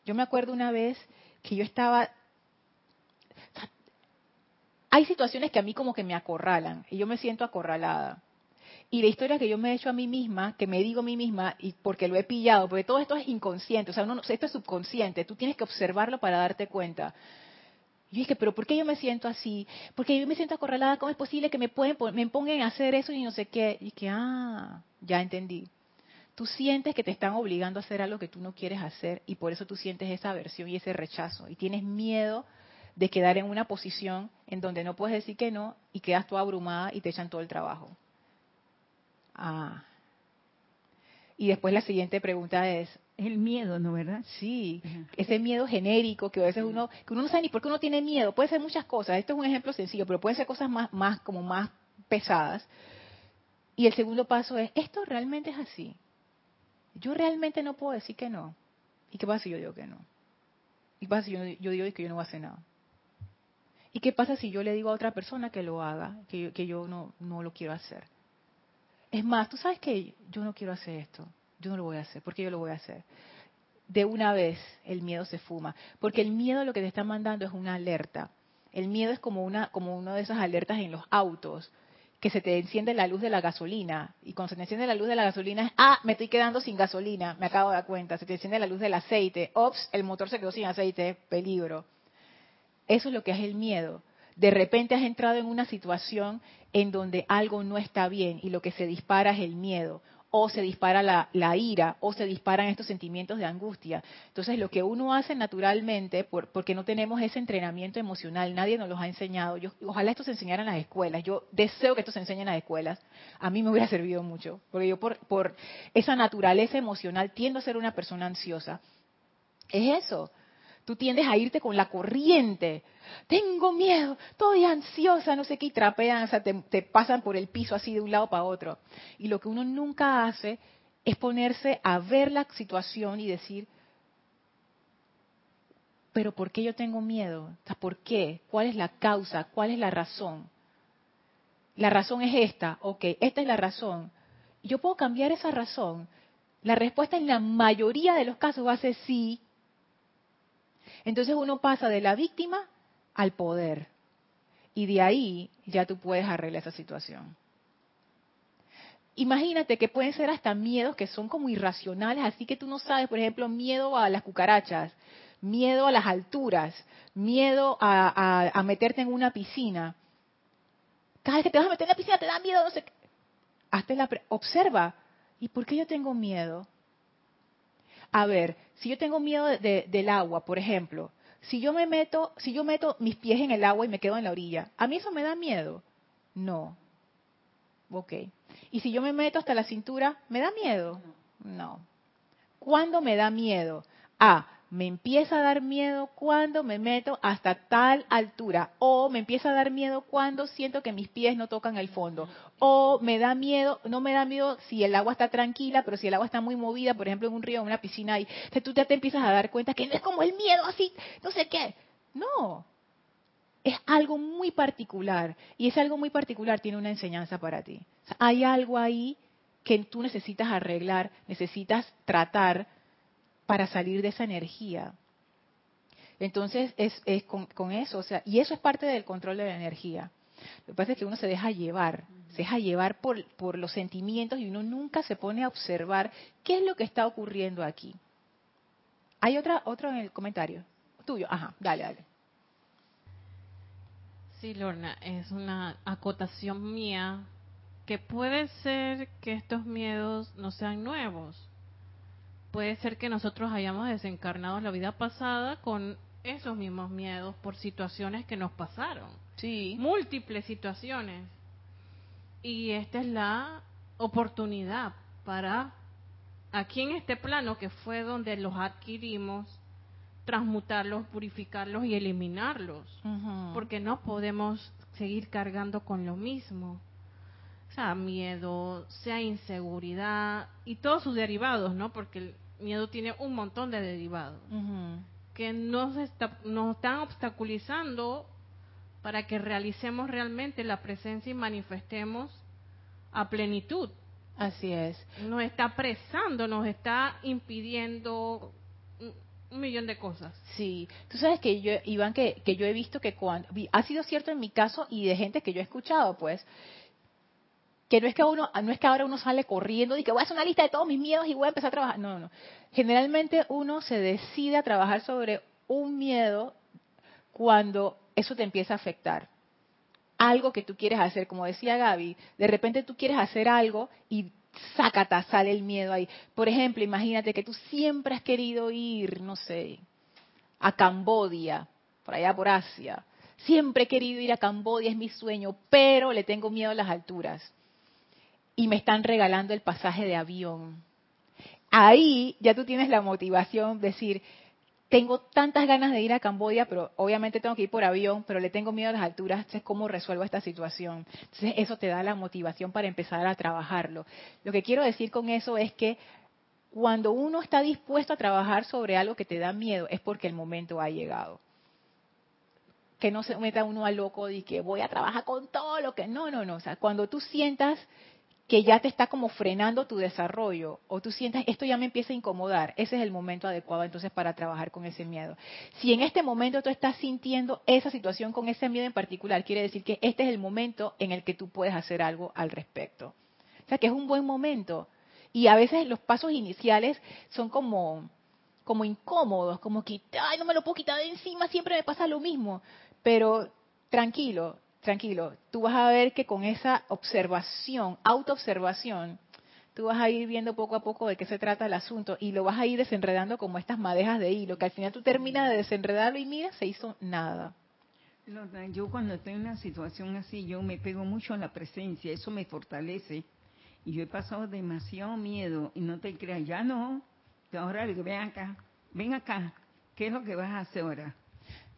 Yo me acuerdo una vez que yo estaba... Hay situaciones que a mí como que me acorralan y yo me siento acorralada. Y la historia que yo me he hecho a mí misma, que me digo a mí misma, y porque lo he pillado, porque todo esto es inconsciente, o sea, esto es subconsciente, tú tienes que observarlo para darte cuenta. Yo dije, pero ¿por qué yo me siento así? Porque yo me siento acorralada, ¿cómo es posible que me, pueden, me pongan a hacer eso y no sé qué? Y que, ah, ya entendí. Tú sientes que te están obligando a hacer algo que tú no quieres hacer y por eso tú sientes esa aversión y ese rechazo. Y tienes miedo de quedar en una posición en donde no puedes decir que no y quedas toda abrumada y te echan todo el trabajo. Ah. Y después la siguiente pregunta es, el miedo, ¿no verdad? Sí, ese miedo genérico que a veces uno que uno no sabe ni por qué uno tiene miedo. Puede ser muchas cosas. Esto es un ejemplo sencillo, pero puede ser cosas más más como más pesadas. Y el segundo paso es, esto realmente es así. Yo realmente no puedo decir que no. ¿Y qué pasa si yo digo que no? ¿Y qué pasa si yo, yo digo que yo no voy a hacer nada? ¿Y qué pasa si yo le digo a otra persona que lo haga, que yo, que yo no, no lo quiero hacer? Es más, tú sabes que yo no quiero hacer esto yo no lo voy a hacer, porque yo lo voy a hacer. De una vez el miedo se fuma, porque el miedo lo que te está mandando es una alerta. El miedo es como una como una de esas alertas en los autos que se te enciende la luz de la gasolina y cuando se te enciende la luz de la gasolina es ah, me estoy quedando sin gasolina, me acabo de dar cuenta, se te enciende la luz del aceite, ops, el motor se quedó sin aceite, peligro. Eso es lo que es el miedo. De repente has entrado en una situación en donde algo no está bien y lo que se dispara es el miedo o se dispara la, ira, o se disparan estos sentimientos de angustia. Entonces, lo que uno hace naturalmente, porque no tenemos ese entrenamiento emocional, nadie nos los ha enseñado. Yo, ojalá esto se enseñara en las escuelas. Yo deseo que esto se enseñe en las escuelas. A mí me hubiera servido mucho, porque yo por, por esa naturaleza emocional tiendo a ser una persona ansiosa. Es eso. Tú tiendes a irte con la corriente. Tengo miedo, estoy ansiosa, no sé qué, y trapean, o sea, te, pasan por el piso así de un lado para otro. Y lo que uno nunca hace es ponerse a ver la situación y decir, pero ¿por qué yo tengo miedo? ¿Por qué? ¿Cuál es la causa? ¿Cuál es la razón? La razón es esta, ok, esta es la razón. ¿Yo puedo cambiar esa razón? La respuesta en la mayoría de los casos va a ser sí, entonces uno pasa de la víctima al poder. Y de ahí ya tú puedes arreglar esa situación. Imagínate que pueden ser hasta miedos que son como irracionales, así que tú no sabes, por ejemplo, miedo a las cucarachas, miedo a las alturas, miedo a, meterte en una piscina. Cada vez que te vas a meter en la piscina te da miedo, no sé qué. Hazte la observa, ¿y por qué yo tengo miedo? A ver, si yo tengo miedo del agua, por ejemplo, si yo me meto, si yo meto mis pies en el agua y me quedo en la orilla, ¿a mí eso me da miedo? No. Ok. ¿Y si yo me meto hasta la cintura, me da miedo? No. ¿Cuándo me da miedo? A, me empieza a dar miedo cuando me meto hasta tal altura o me empieza a dar miedo cuando siento que mis pies no tocan el fondo o me da miedo, no me da miedo si el agua está tranquila, pero si el agua está muy movida, por ejemplo en un río, en una piscina, y tú ya te empiezas a dar cuenta que no es como el miedo así, no sé qué. No, es algo muy particular y ese algo muy particular tiene una enseñanza para ti. hay algo ahí que tú necesitas arreglar, necesitas tratar para salir de esa energía. Entonces, es, con, eso, o sea, y eso es parte del control de la energía. Lo que pasa es que uno se deja llevar, se deja llevar por, por los sentimientos y uno nunca se pone a observar qué es lo que está ocurriendo aquí. ¿Hay otra, otro en el comentario? Tuyo, ajá, dale, dale. Sí, Lorna, es una acotación mía que puede ser que estos miedos no sean nuevos, puede ser que nosotros hayamos desencarnado la vida pasada con esos mismos miedos por situaciones que nos pasaron. Sí. Múltiples situaciones. Y esta es la oportunidad para aquí en este plano que fue donde los adquirimos, transmutarlos, purificarlos y eliminarlos. Porque no podemos seguir cargando con lo mismo sea miedo, sea inseguridad y todos sus derivados, ¿no? Porque el miedo tiene un montón de derivados que nos, está, nos están obstaculizando para que realicemos realmente la presencia y manifestemos a plenitud. Así es. Nos está apresando, nos está impidiendo un millón de cosas. Sí, tú sabes que yo, Iván, que, que yo he visto que cuando, ha sido cierto en mi caso y de gente que yo he escuchado, pues, que no es que uno no es que ahora uno sale corriendo y que voy a hacer una lista de todos mis miedos y voy a empezar a trabajar no no generalmente uno se decide a trabajar sobre un miedo cuando eso te empieza a afectar. Algo que tú quieres hacer, como decía Gaby, de repente tú quieres hacer algo y sácata, sale el miedo ahí. Por ejemplo, imagínate que tú siempre has querido ir, no sé, a Cambodia, por allá por Asia. Siempre he querido ir a Cambodia, es mi sueño, pero le tengo miedo a las alturas. Y me están regalando el pasaje de avión. Ahí ya tú tienes la motivación de decir, tengo tantas ganas de ir a Camboya, pero obviamente tengo que ir por avión, pero le tengo miedo a las alturas, entonces cómo resuelvo esta situación. Entonces eso te da la motivación para empezar a trabajarlo. Lo que quiero decir con eso es que cuando uno está dispuesto a trabajar sobre algo que te da miedo, es porque el momento ha llegado. Que no se meta uno a loco y que voy a trabajar con todo lo que... No, no, no. O sea, cuando tú sientas que ya te está como frenando tu desarrollo o tú sientes esto ya me empieza a incomodar, ese es el momento adecuado entonces para trabajar con ese miedo. Si en este momento tú estás sintiendo esa situación con ese miedo en particular, quiere decir que este es el momento en el que tú puedes hacer algo al respecto. O sea que es un buen momento. Y a veces los pasos iniciales son como, como incómodos, como que, ay, no me lo puedo quitar de encima, siempre me pasa lo mismo. Pero tranquilo, tranquilo, tú vas a ver que con esa observación, autoobservación, tú vas a ir viendo poco a poco de qué se trata el asunto y lo vas a ir desenredando como estas madejas de hilo, que al final tú terminas de desenredarlo y mira, se hizo nada. Yo cuando estoy en una situación así, yo me pego mucho a la presencia, eso me fortalece. Y yo he pasado demasiado miedo y no te creas, ya no, ahora ven acá, ven acá, ¿qué es lo que vas a hacer ahora?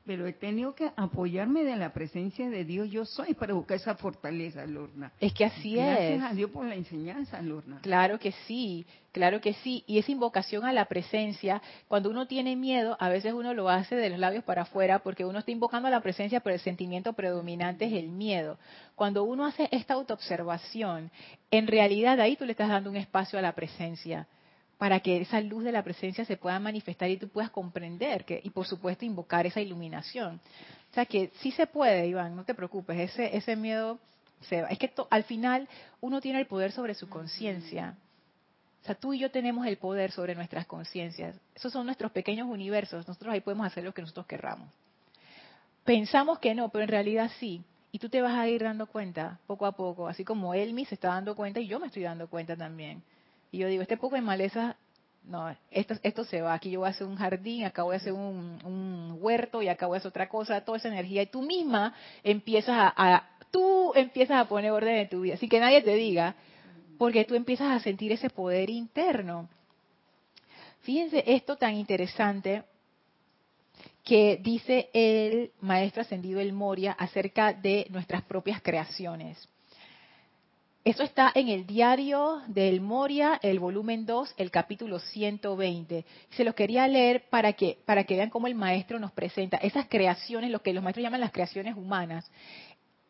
Pero he tenido que apoyarme de la presencia de Dios yo soy para buscar esa fortaleza, Lorna. Es que así es. Gracias a Dios por la enseñanza, Lorna. Claro que sí, claro que sí. Y esa invocación a la presencia, cuando uno tiene miedo, a veces uno lo hace de los labios para afuera porque uno está invocando a la presencia, pero el sentimiento predominante es el miedo. Cuando uno hace esta autoobservación, en realidad ahí tú le estás dando un espacio a la presencia para que esa luz de la presencia se pueda manifestar y tú puedas comprender que, y por supuesto invocar esa iluminación. O sea que sí se puede, Iván, no te preocupes, ese, ese miedo se va. Es que al final uno tiene el poder sobre su conciencia. O sea, tú y yo tenemos el poder sobre nuestras conciencias. Esos son nuestros pequeños universos. Nosotros ahí podemos hacer lo que nosotros querramos. Pensamos que no, pero en realidad sí. Y tú te vas a ir dando cuenta poco a poco, así como Elmi se está dando cuenta y yo me estoy dando cuenta también. Y yo digo, este poco de maleza, no, esto, se va. Aquí yo voy a hacer un jardín, acá voy a hacer un, huerto y acá voy a hacer otra cosa, toda esa energía. Y tú misma empiezas a, tú empiezas a poner orden en tu vida. Así que nadie te diga, porque tú empiezas a sentir ese poder interno. Fíjense esto tan interesante que dice el maestro ascendido El Moria acerca de nuestras propias creaciones. Eso está en el diario del Moria, el volumen 2, el capítulo 120. Se los quería leer para que, para que vean cómo el maestro nos presenta esas creaciones, lo que los maestros llaman las creaciones humanas.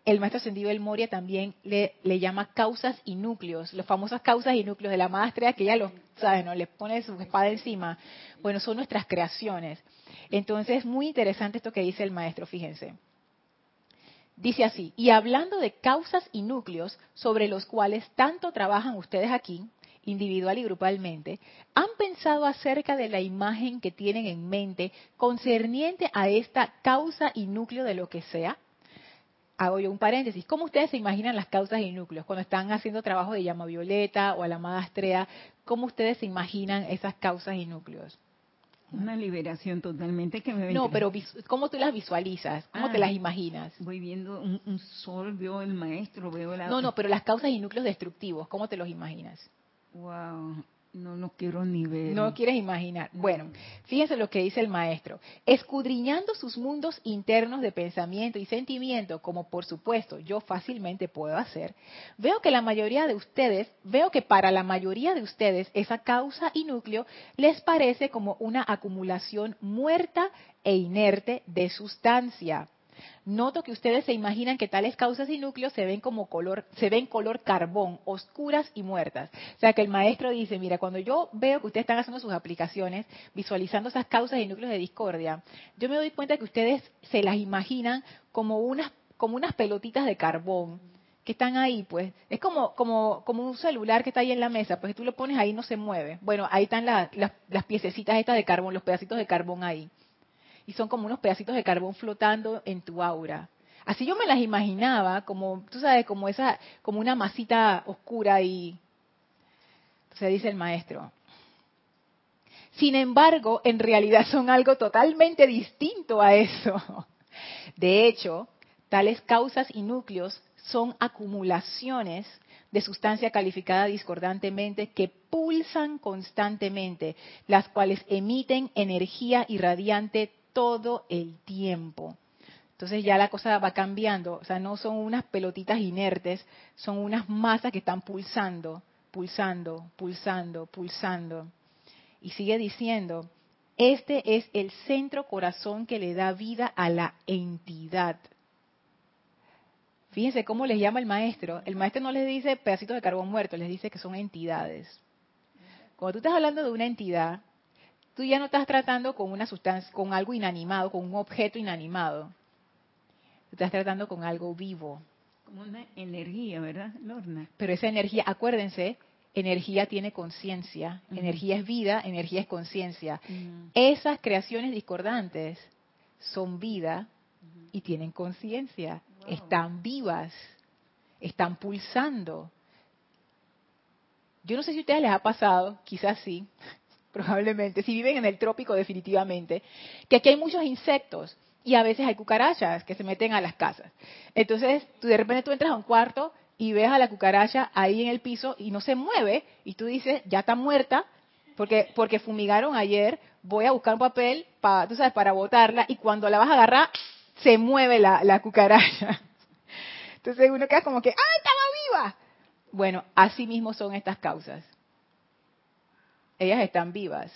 El maestro ascendido del Moria también le, llama causas y núcleos, las famosas causas y núcleos de la maestría que ya lo sabe, ¿no? Le pone su espada encima. Bueno, son nuestras creaciones. Entonces, es muy interesante esto que dice el maestro, fíjense. Dice así, y hablando de causas y núcleos sobre los cuales tanto trabajan ustedes aquí, individual y grupalmente, ¿han pensado acerca de la imagen que tienen en mente concerniente a esta causa y núcleo de lo que sea? Hago yo un paréntesis. ¿Cómo ustedes se imaginan las causas y núcleos cuando están haciendo trabajo de llama violeta o a la amada Astrea? ¿Cómo ustedes se imaginan esas causas y núcleos? Una liberación totalmente que me No, pero ¿cómo tú las visualizas? ¿Cómo te ah, las imaginas? Voy viendo un, sol, veo el maestro, veo la... No, no, pero las causas y núcleos destructivos, ¿cómo te los imaginas? Wow. No lo quiero ni ver. No quieres imaginar. Bueno, fíjense lo que dice el maestro. Escudriñando sus mundos internos de pensamiento y sentimiento, como por supuesto yo fácilmente puedo hacer, veo que la mayoría de ustedes, veo que para la mayoría de ustedes esa causa y núcleo les parece como una acumulación muerta e inerte de sustancia Noto que ustedes se imaginan que tales causas y núcleos se ven como color, se ven color carbón, oscuras y muertas. O sea que el maestro dice, mira, cuando yo veo que ustedes están haciendo sus aplicaciones, visualizando esas causas y núcleos de discordia, yo me doy cuenta que ustedes se las imaginan como unas, como unas pelotitas de carbón que están ahí, pues. Es como, como, como un celular que está ahí en la mesa, pues tú lo pones ahí no se mueve. Bueno, ahí están las, las piececitas estas de carbón, los pedacitos de carbón ahí. Y son como unos pedacitos de carbón flotando en tu aura. Así yo me las imaginaba, como, tú sabes, como esa, como una masita oscura y, se dice el maestro. Sin embargo, en realidad son algo totalmente distinto a eso. De hecho, tales causas y núcleos son acumulaciones de sustancia calificada discordantemente que pulsan constantemente, las cuales emiten energía irradiante todo el tiempo. Entonces ya la cosa va cambiando, o sea, no son unas pelotitas inertes, son unas masas que están pulsando, pulsando, pulsando, pulsando. Y sigue diciendo, este es el centro corazón que le da vida a la entidad. Fíjense cómo les llama el maestro. El maestro no les dice pedacitos de carbón muerto, les dice que son entidades. Cuando tú estás hablando de una entidad, tú ya no estás tratando con una sustancia, con algo inanimado, con un objeto inanimado. Tú estás tratando con algo vivo. Como una energía, ¿verdad, Lorna? Pero esa energía, acuérdense, energía tiene conciencia, energía es vida, energía es conciencia. Esas creaciones discordantes son vida y tienen conciencia, están vivas, están pulsando. Yo no sé si a ustedes les ha pasado, quizás sí, probablemente, si viven en el trópico definitivamente, que aquí hay muchos insectos y a veces hay cucarachas que se meten a las casas. Entonces, tú de repente tú entras a un cuarto y ves a la cucaracha ahí en el piso y no se mueve y tú dices, ya está muerta porque porque fumigaron ayer, voy a buscar un papel para, tú sabes, para botarla y cuando la vas a agarrar se mueve la, la cucaracha. Entonces uno queda como que, ¡ay, estaba viva! Bueno, así mismo son estas causas. Ellas están vivas.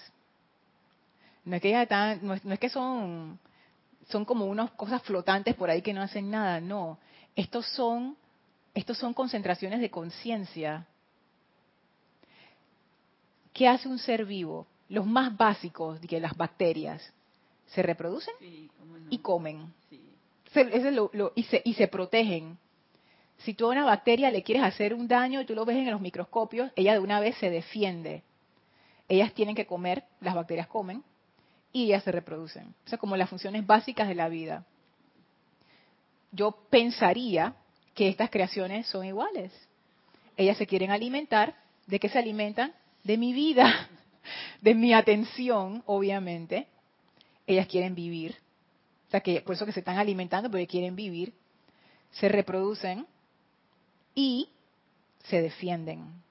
No es que ellas están, no es, que son, son como unas cosas flotantes por ahí que no hacen nada, no. Estos son, estos son concentraciones de conciencia. ¿Qué hace un ser vivo? Los más básicos, que las bacterias, se reproducen y comen. y, se, y se protegen. Si tú a una bacteria le quieres hacer un daño y tú lo ves en los microscopios, ella de una vez se defiende. Ellas tienen que comer, las bacterias comen y ellas se reproducen. O sea, como las funciones básicas de la vida. Yo pensaría que estas creaciones son iguales. Ellas se quieren alimentar. ¿De qué se alimentan? De mi vida, de mi atención, obviamente. Ellas quieren vivir. O sea, que por eso que se están alimentando, porque quieren vivir. Se reproducen y se defienden.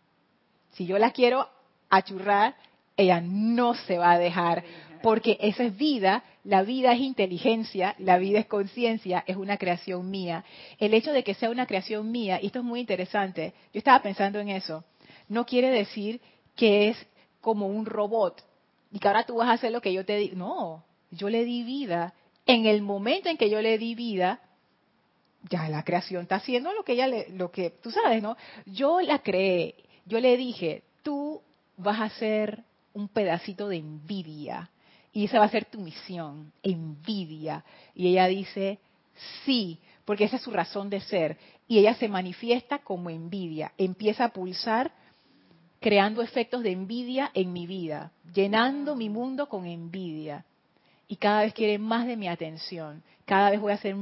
Si yo la quiero achurrar, ella no se va a dejar, porque esa es vida, la vida es inteligencia, la vida es conciencia, es una creación mía. El hecho de que sea una creación mía, y esto es muy interesante, yo estaba pensando en eso, no quiere decir que es como un robot y que ahora tú vas a hacer lo que yo te digo. No, yo le di vida. En el momento en que yo le di vida, ya la creación está haciendo lo que ella le, lo que tú sabes, ¿no? Yo la creé, yo le dije, tú vas a ser un pedacito de envidia y esa va a ser tu misión, envidia. Y ella dice, sí, porque esa es su razón de ser. Y ella se manifiesta como envidia, empieza a pulsar creando efectos de envidia en mi vida, llenando mi mundo con envidia. Y cada vez quiere más de mi atención, cada vez voy a ser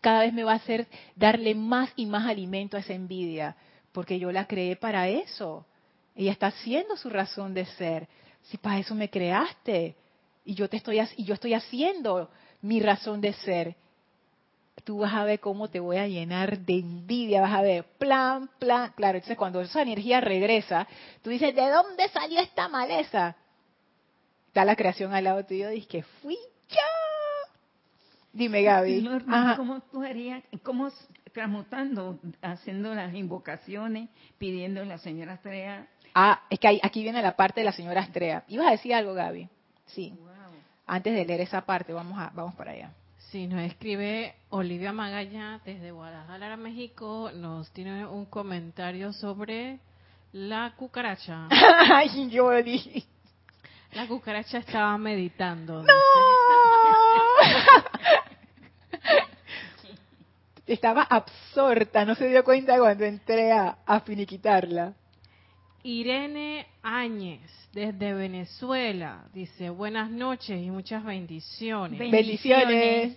cada vez me va a hacer darle más y más alimento a esa envidia, porque yo la creé para eso. Ella está haciendo su razón de ser. Si para eso me creaste y yo te estoy y yo estoy haciendo mi razón de ser, tú vas a ver cómo te voy a llenar de envidia, vas a ver, plan, plan, claro, entonces cuando esa energía regresa, tú dices, ¿de dónde salió esta maleza? Está la creación al lado tuyo, dices que fui yo. Dime, Gaby. ¿Cómo tú harías, cómo transmutando, haciendo las invocaciones, pidiendo a la señora Astrea? Ah, es que aquí viene la parte de la señora Astrea. ¿Ibas a decir algo, Gaby? Sí. Antes de leer esa parte, vamos, a, vamos para allá. Sí, nos escribe Olivia Magalla desde Guadalajara, México. Nos tiene un comentario sobre la cucaracha. Ay, Yoli. La cucaracha estaba meditando. ¡No! Estaba absorta, no se dio cuenta cuando entré a, finiquitarla. Irene Áñez, desde Venezuela, dice buenas noches y muchas bendiciones. Bendiciones.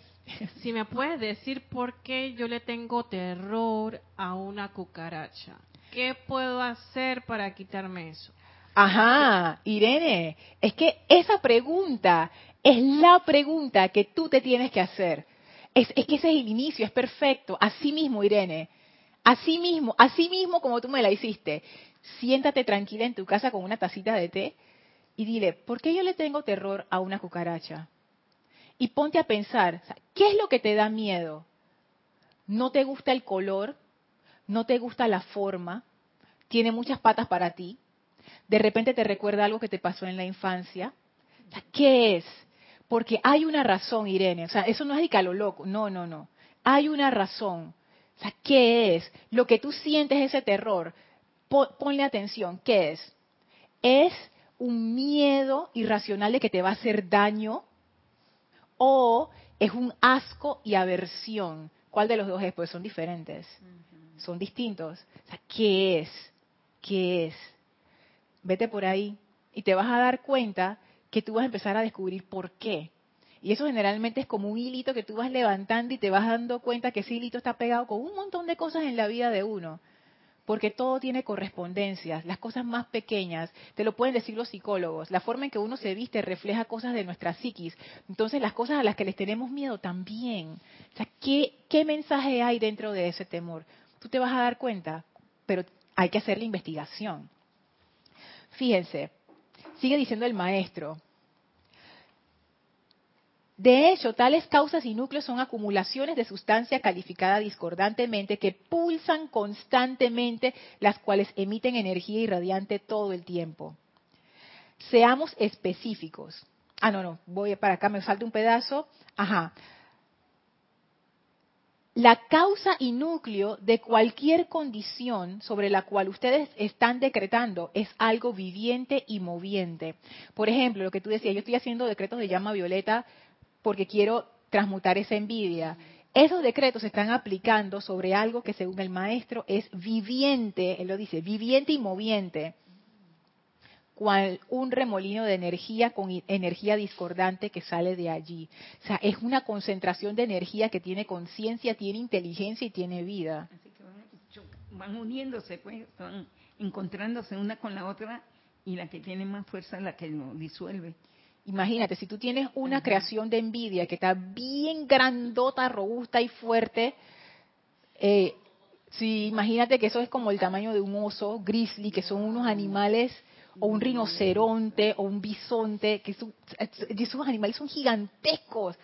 Si me puedes decir por qué yo le tengo terror a una cucaracha. ¿Qué puedo hacer para quitarme eso? Ajá, Irene, es que esa pregunta es la pregunta que tú te tienes que hacer. Es, es que ese es el inicio, es perfecto. Así mismo, Irene. Así mismo, así mismo como tú me la hiciste siéntate tranquila en tu casa con una tacita de té y dile, ¿por qué yo le tengo terror a una cucaracha? Y ponte a pensar, ¿qué es lo que te da miedo? ¿No te gusta el color? ¿No te gusta la forma? ¿Tiene muchas patas para ti? ¿De repente te recuerda algo que te pasó en la infancia? ¿Qué es? Porque hay una razón, Irene. O sea, eso no es de lo loco. No, no, no. Hay una razón. O sea, ¿qué es? Lo que tú sientes ese terror ponle atención, ¿qué es? ¿Es un miedo irracional de que te va a hacer daño? ¿O es un asco y aversión? ¿Cuál de los dos es? Pues son diferentes, son distintos. O sea, ¿qué es? ¿Qué es? Vete por ahí y te vas a dar cuenta que tú vas a empezar a descubrir por qué. Y eso generalmente es como un hilito que tú vas levantando y te vas dando cuenta que ese hilito está pegado con un montón de cosas en la vida de uno porque todo tiene correspondencias, las cosas más pequeñas, te lo pueden decir los psicólogos, la forma en que uno se viste refleja cosas de nuestra psiquis, entonces las cosas a las que les tenemos miedo también. O sea, ¿qué, mensaje hay dentro de ese temor? Tú te vas a dar cuenta, pero hay que hacer la investigación. Fíjense, sigue diciendo el maestro, de hecho, tales causas y núcleos son acumulaciones de sustancia calificada discordantemente que pulsan constantemente, las cuales emiten energía irradiante todo el tiempo. Seamos específicos. Ah, no, no, voy para acá, me falta un pedazo. Ajá. La causa y núcleo de cualquier condición sobre la cual ustedes están decretando es algo viviente y moviente. Por ejemplo, lo que tú decías, yo estoy haciendo decretos de llama violeta porque quiero transmutar esa envidia. Esos decretos se están aplicando sobre algo que según el maestro es viviente, él lo dice, viviente y moviente, cual un remolino de energía con energía discordante que sale de allí. O sea, es una concentración de energía que tiene conciencia, tiene inteligencia y tiene vida. Así que van, uniéndose, pues, van encontrándose una con la otra y la que tiene más fuerza es la que lo disuelve. Imagínate, si tú tienes una creación de envidia que está bien grandota, robusta y fuerte, eh, si imagínate que eso es como el tamaño de un oso grizzly, que son unos animales, o un rinoceronte, o un bisonte, que esos animales son gigantescos.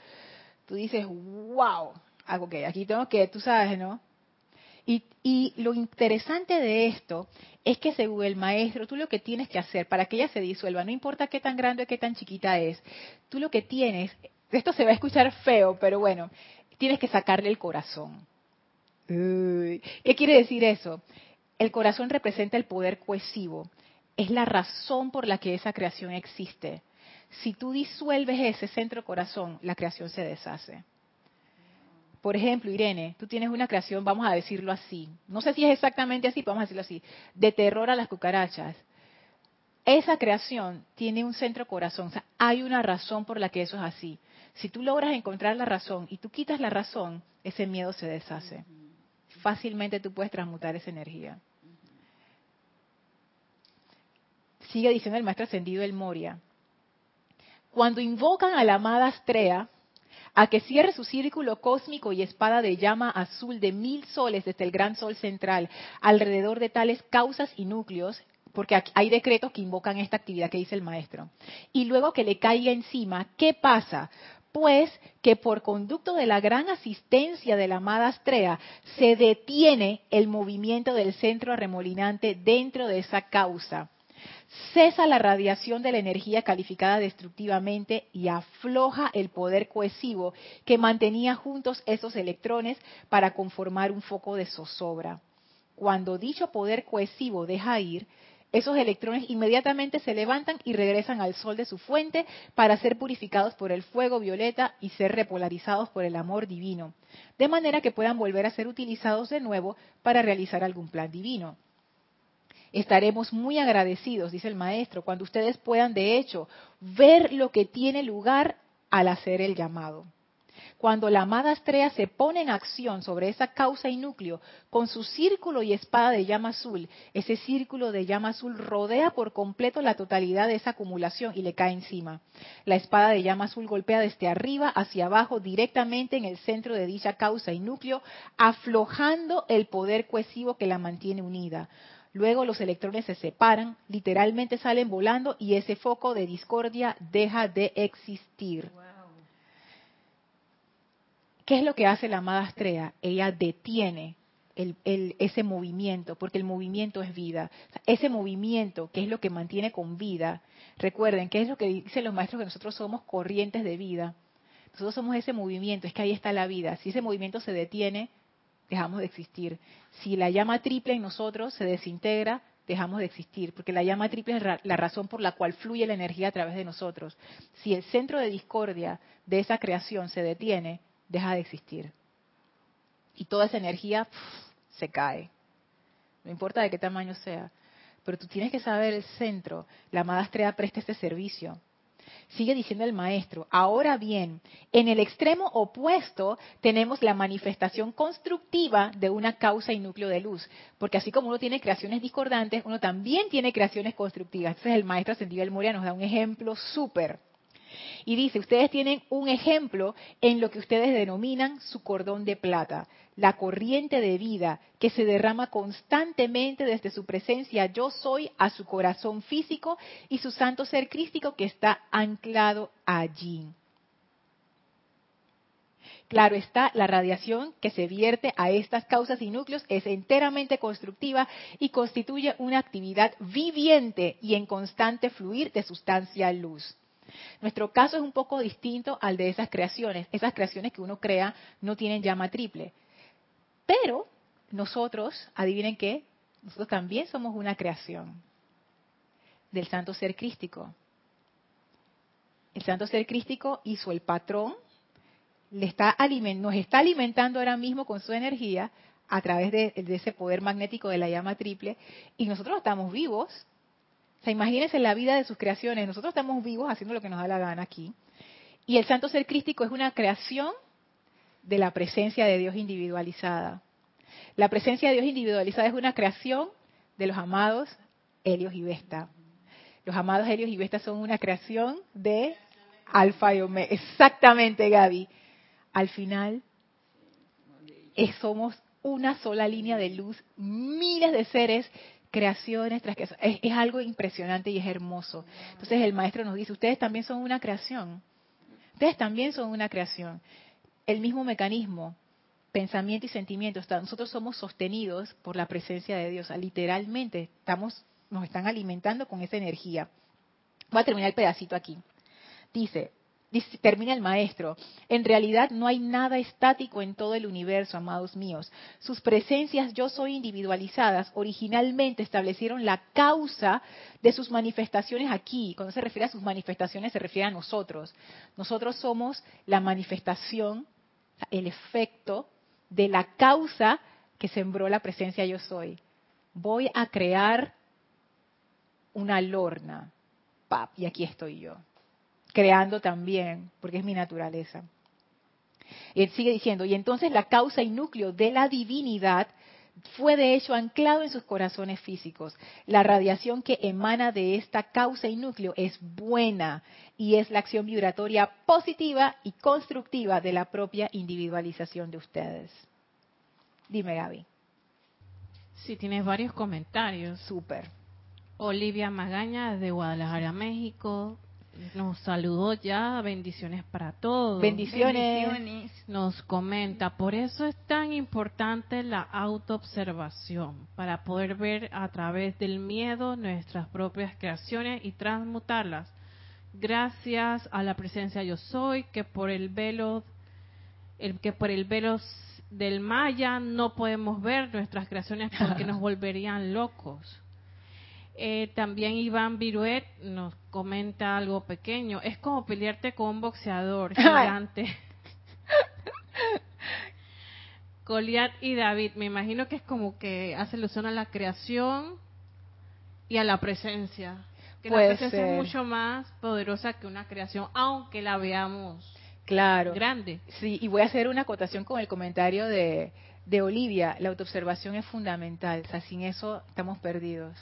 Tú dices, wow, algo que aquí tengo que, tú sabes, ¿no? Y, lo interesante de esto es que según el maestro, tú lo que tienes que hacer para que ella se disuelva, no importa qué tan grande o qué tan chiquita es, tú lo que tienes, esto se va a escuchar feo, pero bueno, tienes que sacarle el corazón. ¿Qué quiere decir eso? El corazón representa el poder cohesivo, es la razón por la que esa creación existe. Si tú disuelves ese centro corazón, la creación se deshace. Por ejemplo, Irene, tú tienes una creación, vamos a decirlo así, no sé si es exactamente así, pero vamos a decirlo así, de terror a las cucarachas. Esa creación tiene un centro corazón, o sea, hay una razón por la que eso es así. Si tú logras encontrar la razón y tú quitas la razón, ese miedo se deshace. Fácilmente tú puedes transmutar esa energía. Sigue diciendo el maestro ascendido El Moria. Cuando invocan a la amada Astrea, a que cierre su círculo cósmico y espada de llama azul de mil soles desde el gran sol central alrededor de tales causas y núcleos, porque hay decretos que invocan esta actividad que dice el maestro, y luego que le caiga encima, ¿qué pasa? Pues que por conducto de la gran asistencia de la amada Astrea se detiene el movimiento del centro arremolinante dentro de esa causa cesa la radiación de la energía calificada destructivamente y afloja el poder cohesivo que mantenía juntos esos electrones para conformar un foco de zozobra. Cuando dicho poder cohesivo deja ir, esos electrones inmediatamente se levantan y regresan al sol de su fuente para ser purificados por el fuego violeta y ser repolarizados por el amor divino, de manera que puedan volver a ser utilizados de nuevo para realizar algún plan divino. Estaremos muy agradecidos, dice el maestro, cuando ustedes puedan, de hecho, ver lo que tiene lugar al hacer el llamado. Cuando la amada estrella se pone en acción sobre esa causa y núcleo con su círculo y espada de llama azul, ese círculo de llama azul rodea por completo la totalidad de esa acumulación y le cae encima. La espada de llama azul golpea desde arriba hacia abajo directamente en el centro de dicha causa y núcleo, aflojando el poder cohesivo que la mantiene unida. Luego los electrones se separan, literalmente salen volando y ese foco de discordia deja de existir. ¿Qué es lo que hace la amada Astrea? Ella detiene ese movimiento, porque el movimiento es vida. Ese movimiento, que es lo que mantiene con vida, recuerden, ¿qué es lo que dicen los maestros? Que nosotros somos corrientes de vida. Nosotros somos ese movimiento, es que ahí está la vida. Si ese movimiento se detiene, dejamos de existir. Si la llama triple en nosotros se desintegra, dejamos de existir, porque la llama triple es la razón por la cual fluye la energía a través de nosotros. Si el centro de discordia de esa creación se detiene, deja de existir. Y toda esa energía se cae. No importa de qué tamaño sea. Pero tú tienes que saber el centro. La amada estrella presta este servicio. Sigue diciendo el maestro. Ahora bien, en el extremo opuesto tenemos la manifestación constructiva de una causa y núcleo de luz. Porque así como uno tiene creaciones discordantes, uno también tiene creaciones constructivas. Entonces el maestro ascendido del Moria nos da un ejemplo súper. Y dice, ustedes tienen un ejemplo en lo que ustedes denominan su cordón de plata, la corriente de vida que se derrama constantemente desde su presencia yo soy a su corazón físico y su santo ser crístico que está anclado allí. Claro está, la radiación que se vierte a estas causas y núcleos es enteramente constructiva y constituye una actividad viviente y en constante fluir de sustancia luz. Nuestro caso es un poco distinto al de esas creaciones. Esas creaciones que uno crea no tienen llama triple. Pero nosotros, adivinen qué, nosotros también somos una creación del santo ser crístico. El santo ser crístico hizo el patrón, le está nos está alimentando ahora mismo con su energía a través de, de ese poder magnético de la llama triple y nosotros estamos vivos sea, imagínense la vida de sus creaciones. Nosotros estamos vivos haciendo lo que nos da la gana aquí. Y el santo ser crístico es una creación de la presencia de Dios individualizada. La presencia de Dios individualizada es una creación de los amados Helios y Vesta. Los amados Helios y Vesta son una creación de Alfa y Omega. Exactamente, Gaby. Al final, somos una sola línea de luz, miles de seres creaciones tras es, algo impresionante y es hermoso. Entonces el maestro nos dice, ustedes también son una creación. Ustedes también son una creación. El mismo mecanismo, pensamiento y sentimiento, nosotros somos sostenidos por la presencia de Dios. Literalmente estamos, nos están alimentando con esa energía. Voy a terminar el pedacito aquí. Dice, termina el maestro, en realidad no hay nada estático en todo el universo, amados míos. Sus presencias yo soy individualizadas originalmente establecieron la causa de sus manifestaciones aquí. Cuando se refiere a sus manifestaciones se refiere a nosotros. Nosotros somos la manifestación, el efecto de la causa que sembró la presencia yo soy. Voy a crear una lorna, pap, y aquí estoy yo creando también, porque es mi naturaleza. Y él sigue diciendo, y entonces la causa y núcleo de la divinidad fue de hecho anclado en sus corazones físicos. La radiación que emana de esta causa y núcleo es buena y es la acción vibratoria positiva y constructiva de la propia individualización de ustedes. Dime, Gaby. Sí, tienes varios comentarios. Súper. Olivia Magaña de Guadalajara, México. Nos saludó ya, bendiciones para todos. Bendiciones. Nos comenta, por eso es tan importante la autoobservación, para poder ver a través del miedo nuestras propias creaciones y transmutarlas. Gracias a la presencia yo soy, que por el velo, el que por el velo del Maya no podemos ver nuestras creaciones porque nos volverían locos. Eh, también Iván Viruet nos comenta algo pequeño. Es como pelearte con un boxeador gigante. Goliat y David, me imagino que es como que hace alusión a la creación y a la presencia. Que Puede la presencia ser. es mucho más poderosa que una creación, aunque la veamos Claro. grande. Sí, y voy a hacer una acotación con el comentario de, de Olivia. La autoobservación es fundamental. O sea, sin eso estamos perdidos.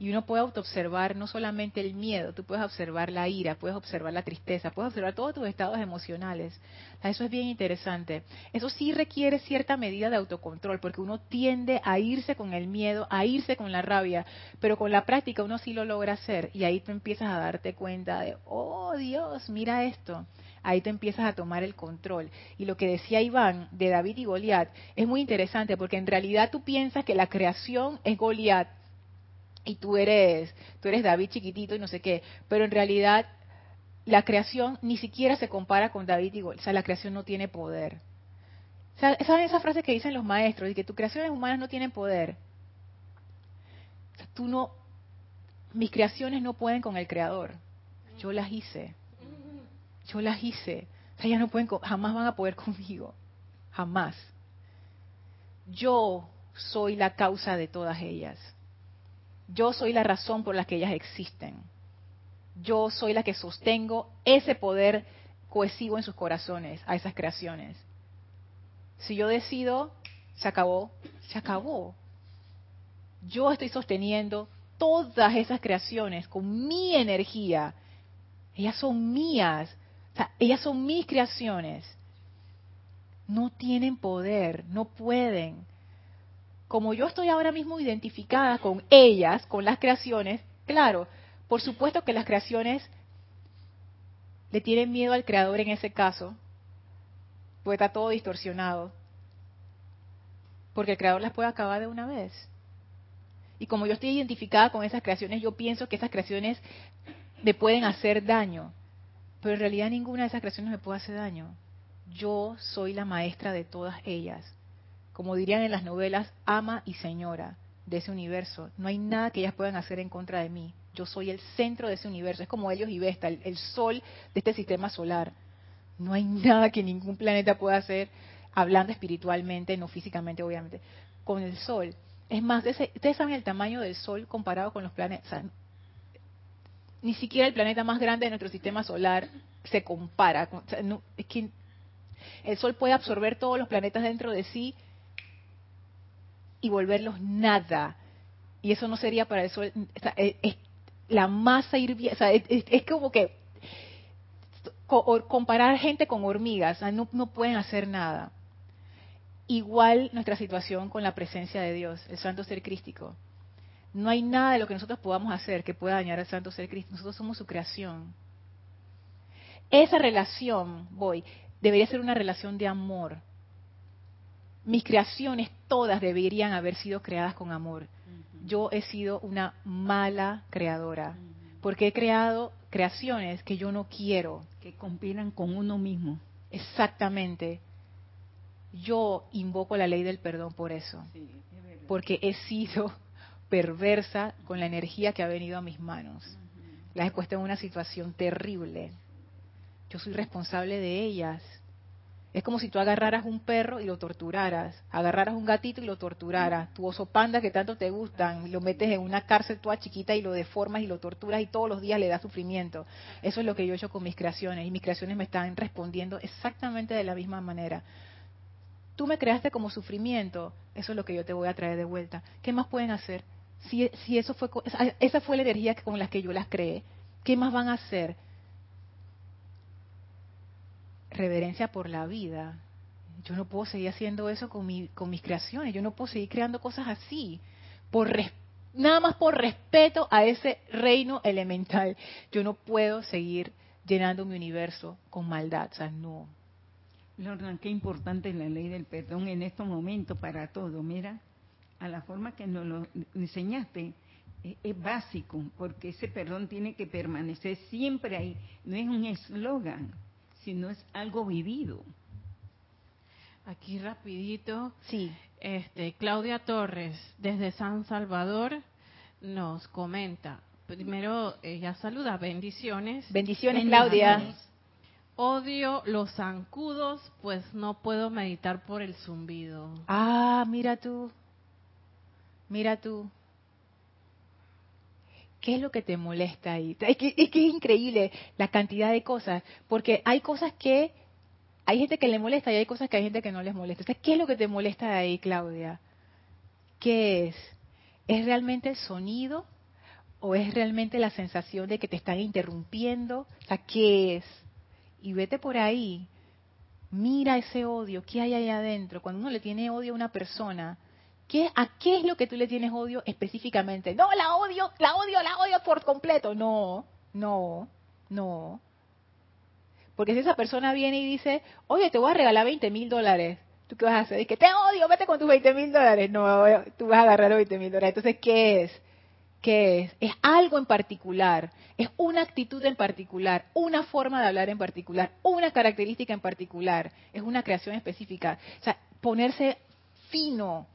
Y uno puede autoobservar no solamente el miedo, tú puedes observar la ira, puedes observar la tristeza, puedes observar todos tus estados emocionales. Sea, eso es bien interesante. Eso sí requiere cierta medida de autocontrol, porque uno tiende a irse con el miedo, a irse con la rabia, pero con la práctica uno sí lo logra hacer. Y ahí tú empiezas a darte cuenta de, oh Dios, mira esto ahí tú empiezas a tomar el control. Y lo que decía Iván de David y Goliat es muy interesante porque en realidad tú piensas que la creación es Goliat y tú eres tú eres David chiquitito y no sé qué, pero en realidad la creación ni siquiera se compara con David y Goliat, o sea, la creación no tiene poder. ¿Saben esa frase que dicen los maestros? Y que tus creaciones humanas no tienen poder. Tú no, mis creaciones no pueden con el Creador. Yo las hice yo las hice. O sea, ellas no pueden, jamás van a poder conmigo. Jamás. Yo soy la causa de todas ellas. Yo soy la razón por la que ellas existen. Yo soy la que sostengo ese poder cohesivo en sus corazones, a esas creaciones. Si yo decido, se acabó, se acabó. Yo estoy sosteniendo todas esas creaciones con mi energía. Ellas son mías. O sea, ellas son mis creaciones. No tienen poder, no pueden. Como yo estoy ahora mismo identificada con ellas, con las creaciones, claro, por supuesto que las creaciones le tienen miedo al creador en ese caso, porque está todo distorsionado. Porque el creador las puede acabar de una vez. Y como yo estoy identificada con esas creaciones, yo pienso que esas creaciones me pueden hacer daño. Pero en realidad ninguna de esas creaciones me puede hacer daño. Yo soy la maestra de todas ellas. Como dirían en las novelas, ama y señora de ese universo. No hay nada que ellas puedan hacer en contra de mí. Yo soy el centro de ese universo. Es como Helios y Vesta, el, sol de este sistema solar. No hay nada que ningún planeta pueda hacer, hablando espiritualmente, no físicamente, obviamente, con el sol. Es más, ese- ustedes saben el tamaño del sol comparado con los planetas. Ni siquiera el planeta más grande de nuestro sistema solar se compara. es que el Sol puede absorber todos los planetas dentro de sí y volverlos nada. Y eso no sería para el Sol. sea, es, la masa hirviendo. Es, como que co- comparar gente con hormigas. no, no pueden hacer nada. Igual nuestra situación con la presencia de Dios, el Santo Ser Crístico. No hay nada de lo que nosotros podamos hacer que pueda dañar al Santo Ser Cristo. Nosotros somos su creación. Esa relación, voy, debería ser una relación de amor. Mis creaciones todas deberían haber sido creadas con amor. Yo he sido una mala creadora, porque he creado creaciones que yo no quiero. que compilan con uno mismo. Exactamente. Yo invoco la ley del perdón por eso, porque he sido perversa con la energía que ha venido a mis manos. Las he puesto en una situación terrible. Yo soy responsable de ellas. Es como si tú agarraras un perro y lo torturaras, agarraras un gatito y lo torturaras, tu oso panda que tanto te gustan, lo metes en una cárcel toda chiquita y lo deformas y lo torturas y todos los días le das sufrimiento. Eso es lo que yo he hecho con mis creaciones y mis creaciones me están respondiendo exactamente de la misma manera. Tú me creaste como sufrimiento, eso es lo que yo te voy a traer de vuelta. ¿Qué más pueden hacer? Si, eso fue, esa- fue la energía con la que yo las creé, ¿qué más van a hacer? Reverencia por la vida. Yo no puedo seguir haciendo eso con, mi, con mis creaciones. Yo no puedo seguir creando cosas así. Por nada más por respeto a ese reino elemental. Yo no puedo seguir llenando mi universo con maldad. O sea, no. Lorna, qué importante es la ley del perdón en estos momentos para todo. Mira, a la forma que nos lo enseñaste, es, es básico, porque ese perdón tiene que permanecer siempre ahí. No es un eslogan, sino es algo vivido. Aquí rapidito, Sí. este Claudia Torres desde San Salvador nos comenta. Primero ella saluda, bendiciones. Bendiciones, Bendiciones. Claudia. Odio los zancudos, pues no puedo meditar por el zumbido. Ah, mira tú. Mira tú. ¿Qué es lo que te molesta ahí? Es que, es increíble la cantidad de cosas, porque hay cosas que hay gente que le molesta y hay cosas que hay gente que no les molesta. ¿qué es lo que te molesta de ahí, Claudia? ¿Qué es? ¿Es realmente el sonido o es realmente la sensación de que te están interrumpiendo? O sea, ¿qué es? Y vete por ahí, mira ese odio, ¿qué hay ahí adentro? Cuando uno le tiene odio a una persona, ¿qué, ¿a qué es lo que tú le tienes odio específicamente? No, la odio, la odio, la odio por completo. No, no, no. Porque si esa persona viene y dice, oye, te voy a regalar 20 mil dólares, ¿tú qué vas a hacer? Dice, te odio, vete con tus 20 mil dólares. No, tú vas a agarrar los 20 mil dólares. Entonces, ¿qué es? ¿Qué es? Es algo en particular, es una actitud en particular, una forma de hablar en particular, una característica en particular, es una creación específica. O sea, ponerse fino,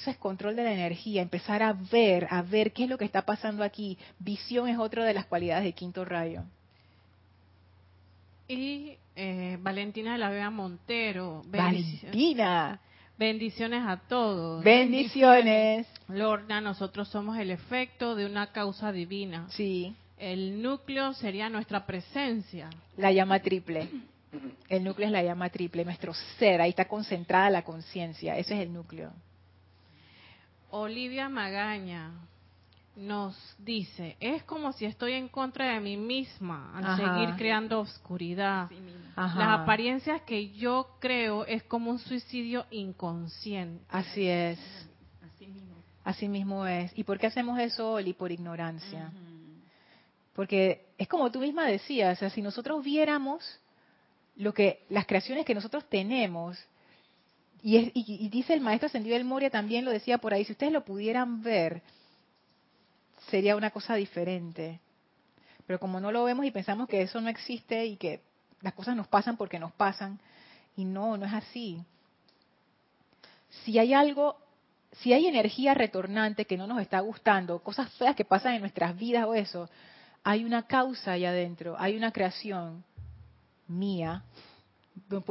eso es control de la energía, empezar a ver, a ver qué es lo que está pasando aquí. Visión es otra de las cualidades de quinto rayo. Y eh, Valentina de la Vega Montero. Valentina. Bendiciones a todos. Bendiciones. Lorna, nosotros somos el efecto de una causa divina. Sí. El núcleo sería nuestra presencia. La llama triple. El núcleo es la llama triple, nuestro ser, ahí está concentrada la conciencia, ese es el núcleo. Olivia Magaña, nos dice, es como si estoy en contra de mí misma al seguir creando oscuridad. Las apariencias que yo creo es como un suicidio inconsciente. Así es. Así mismo. es. ¿Y por qué hacemos eso, Oli? Por ignorancia. Porque es como tú misma decías, o sea, si nosotros viéramos lo que las creaciones que nosotros tenemos, y, y dice el maestro ascendido del Moria también lo decía por ahí, si ustedes lo pudieran ver, sería una cosa diferente. Pero como no lo vemos y pensamos que eso no existe y que las cosas nos pasan porque nos pasan, y no, no es así. Si hay algo, si hay energía retornante que no nos está gustando, cosas feas que pasan en nuestras vidas o eso, hay una causa ahí adentro, hay una creación mía,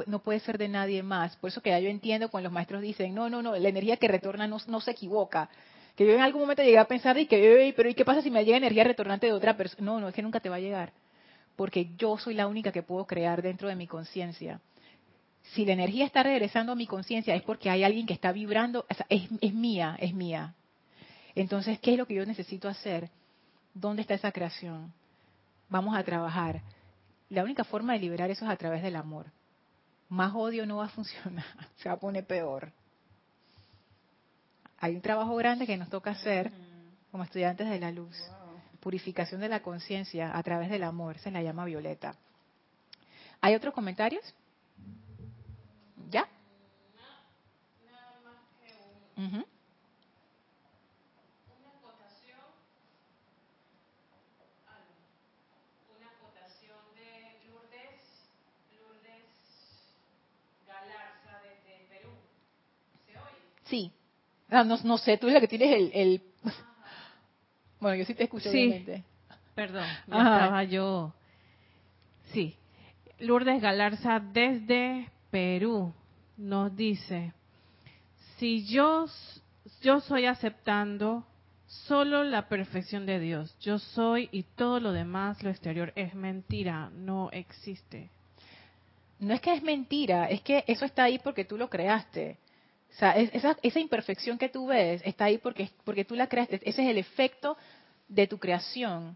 no puede ser de nadie más. Por eso que ya yo entiendo cuando los maestros dicen, no, no, no, la energía que retorna no, se equivoca que yo en algún momento llegué a pensar y que, pero ¿y qué pasa si me llega energía retornante de otra persona? No, no, es que nunca te va a llegar, porque yo soy la única que puedo crear dentro de mi conciencia. Si la energía está regresando a mi conciencia es porque hay alguien que está vibrando, es, es mía, es mía. Entonces, ¿qué es lo que yo necesito hacer? ¿Dónde está esa creación? Vamos a trabajar. La única forma de liberar eso es a través del amor. Más odio no va a funcionar, se va a poner peor hay un trabajo grande que nos toca hacer como estudiantes de la luz. Purificación de la conciencia a través del amor, se la llama Violeta. ¿Hay otros comentarios? ¿Ya? Nada más Sí. Ah, no, no, sé, tú eres la que tienes el, el... Bueno, yo sí te escucho, sí. Perdón, ya estaba yo... Sí. Lourdes Galarza desde Perú nos dice, si yo, yo soy aceptando solo la perfección de Dios, yo soy y todo lo demás, lo exterior, es mentira, no existe. No es que es mentira, es que eso está ahí porque tú lo creaste. Esa imperfección que tú ves está ahí porque, porque tú la creaste. Ese es el efecto de tu creación.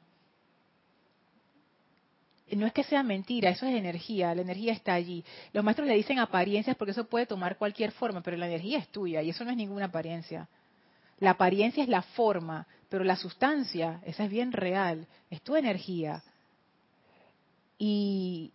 No es que sea mentira, eso es energía, la energía está allí. Los maestros le dicen apariencias porque eso puede tomar cualquier forma, pero la energía es tuya y eso no es ninguna apariencia. La apariencia es la forma, pero la sustancia, esa es bien real, es tu energía. Y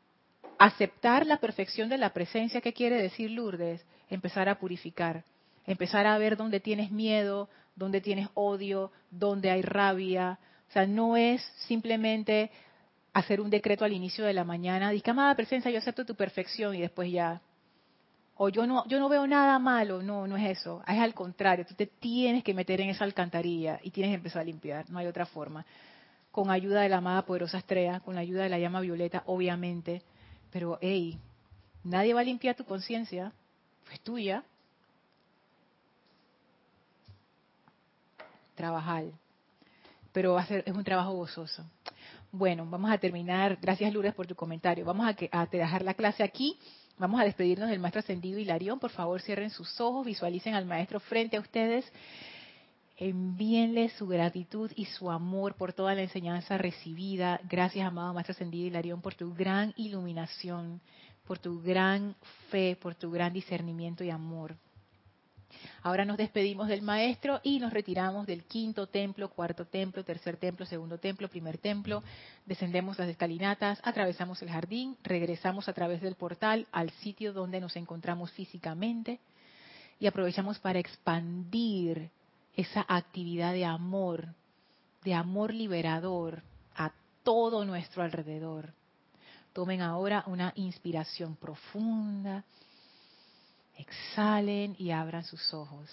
aceptar la perfección de la presencia, ¿qué quiere decir Lourdes? Empezar a purificar, empezar a ver dónde tienes miedo, dónde tienes odio, dónde hay rabia. O sea, no es simplemente hacer un decreto al inicio de la mañana, dice, amada presencia, yo acepto tu perfección y después ya. O yo no, yo no veo nada malo, no, no es eso. Es al contrario, tú te tienes que meter en esa alcantarilla y tienes que empezar a limpiar, no hay otra forma. Con ayuda de la amada poderosa estrella, con la ayuda de la llama violeta, obviamente. Pero, hey, nadie va a limpiar tu conciencia, es tuya. Trabajar. pero va a ser, es un trabajo gozoso. Bueno, vamos a terminar. Gracias, Lourdes, por tu comentario. Vamos a, a dejar la clase aquí. Vamos a despedirnos del maestro ascendido Hilarión. Por favor, cierren sus ojos, visualicen al maestro frente a ustedes. Envíenle su gratitud y su amor por toda la enseñanza recibida. Gracias, amado maestro ascendido Hilarión, por tu gran iluminación, por tu gran fe, por tu gran discernimiento y amor. Ahora nos despedimos del maestro y nos retiramos del quinto templo, cuarto templo, tercer templo, segundo templo, primer templo. Descendemos las escalinatas, atravesamos el jardín, regresamos a través del portal al sitio donde nos encontramos físicamente y aprovechamos para expandir esa actividad de amor, de amor liberador a todo nuestro alrededor. Tomen ahora una inspiración profunda Exhalen y abran sus ojos.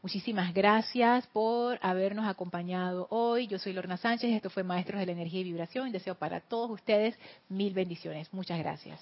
Muchísimas gracias por habernos acompañado hoy. Yo soy Lorna Sánchez, esto fue Maestros de la Energía y Vibración. Deseo para todos ustedes mil bendiciones. Muchas gracias.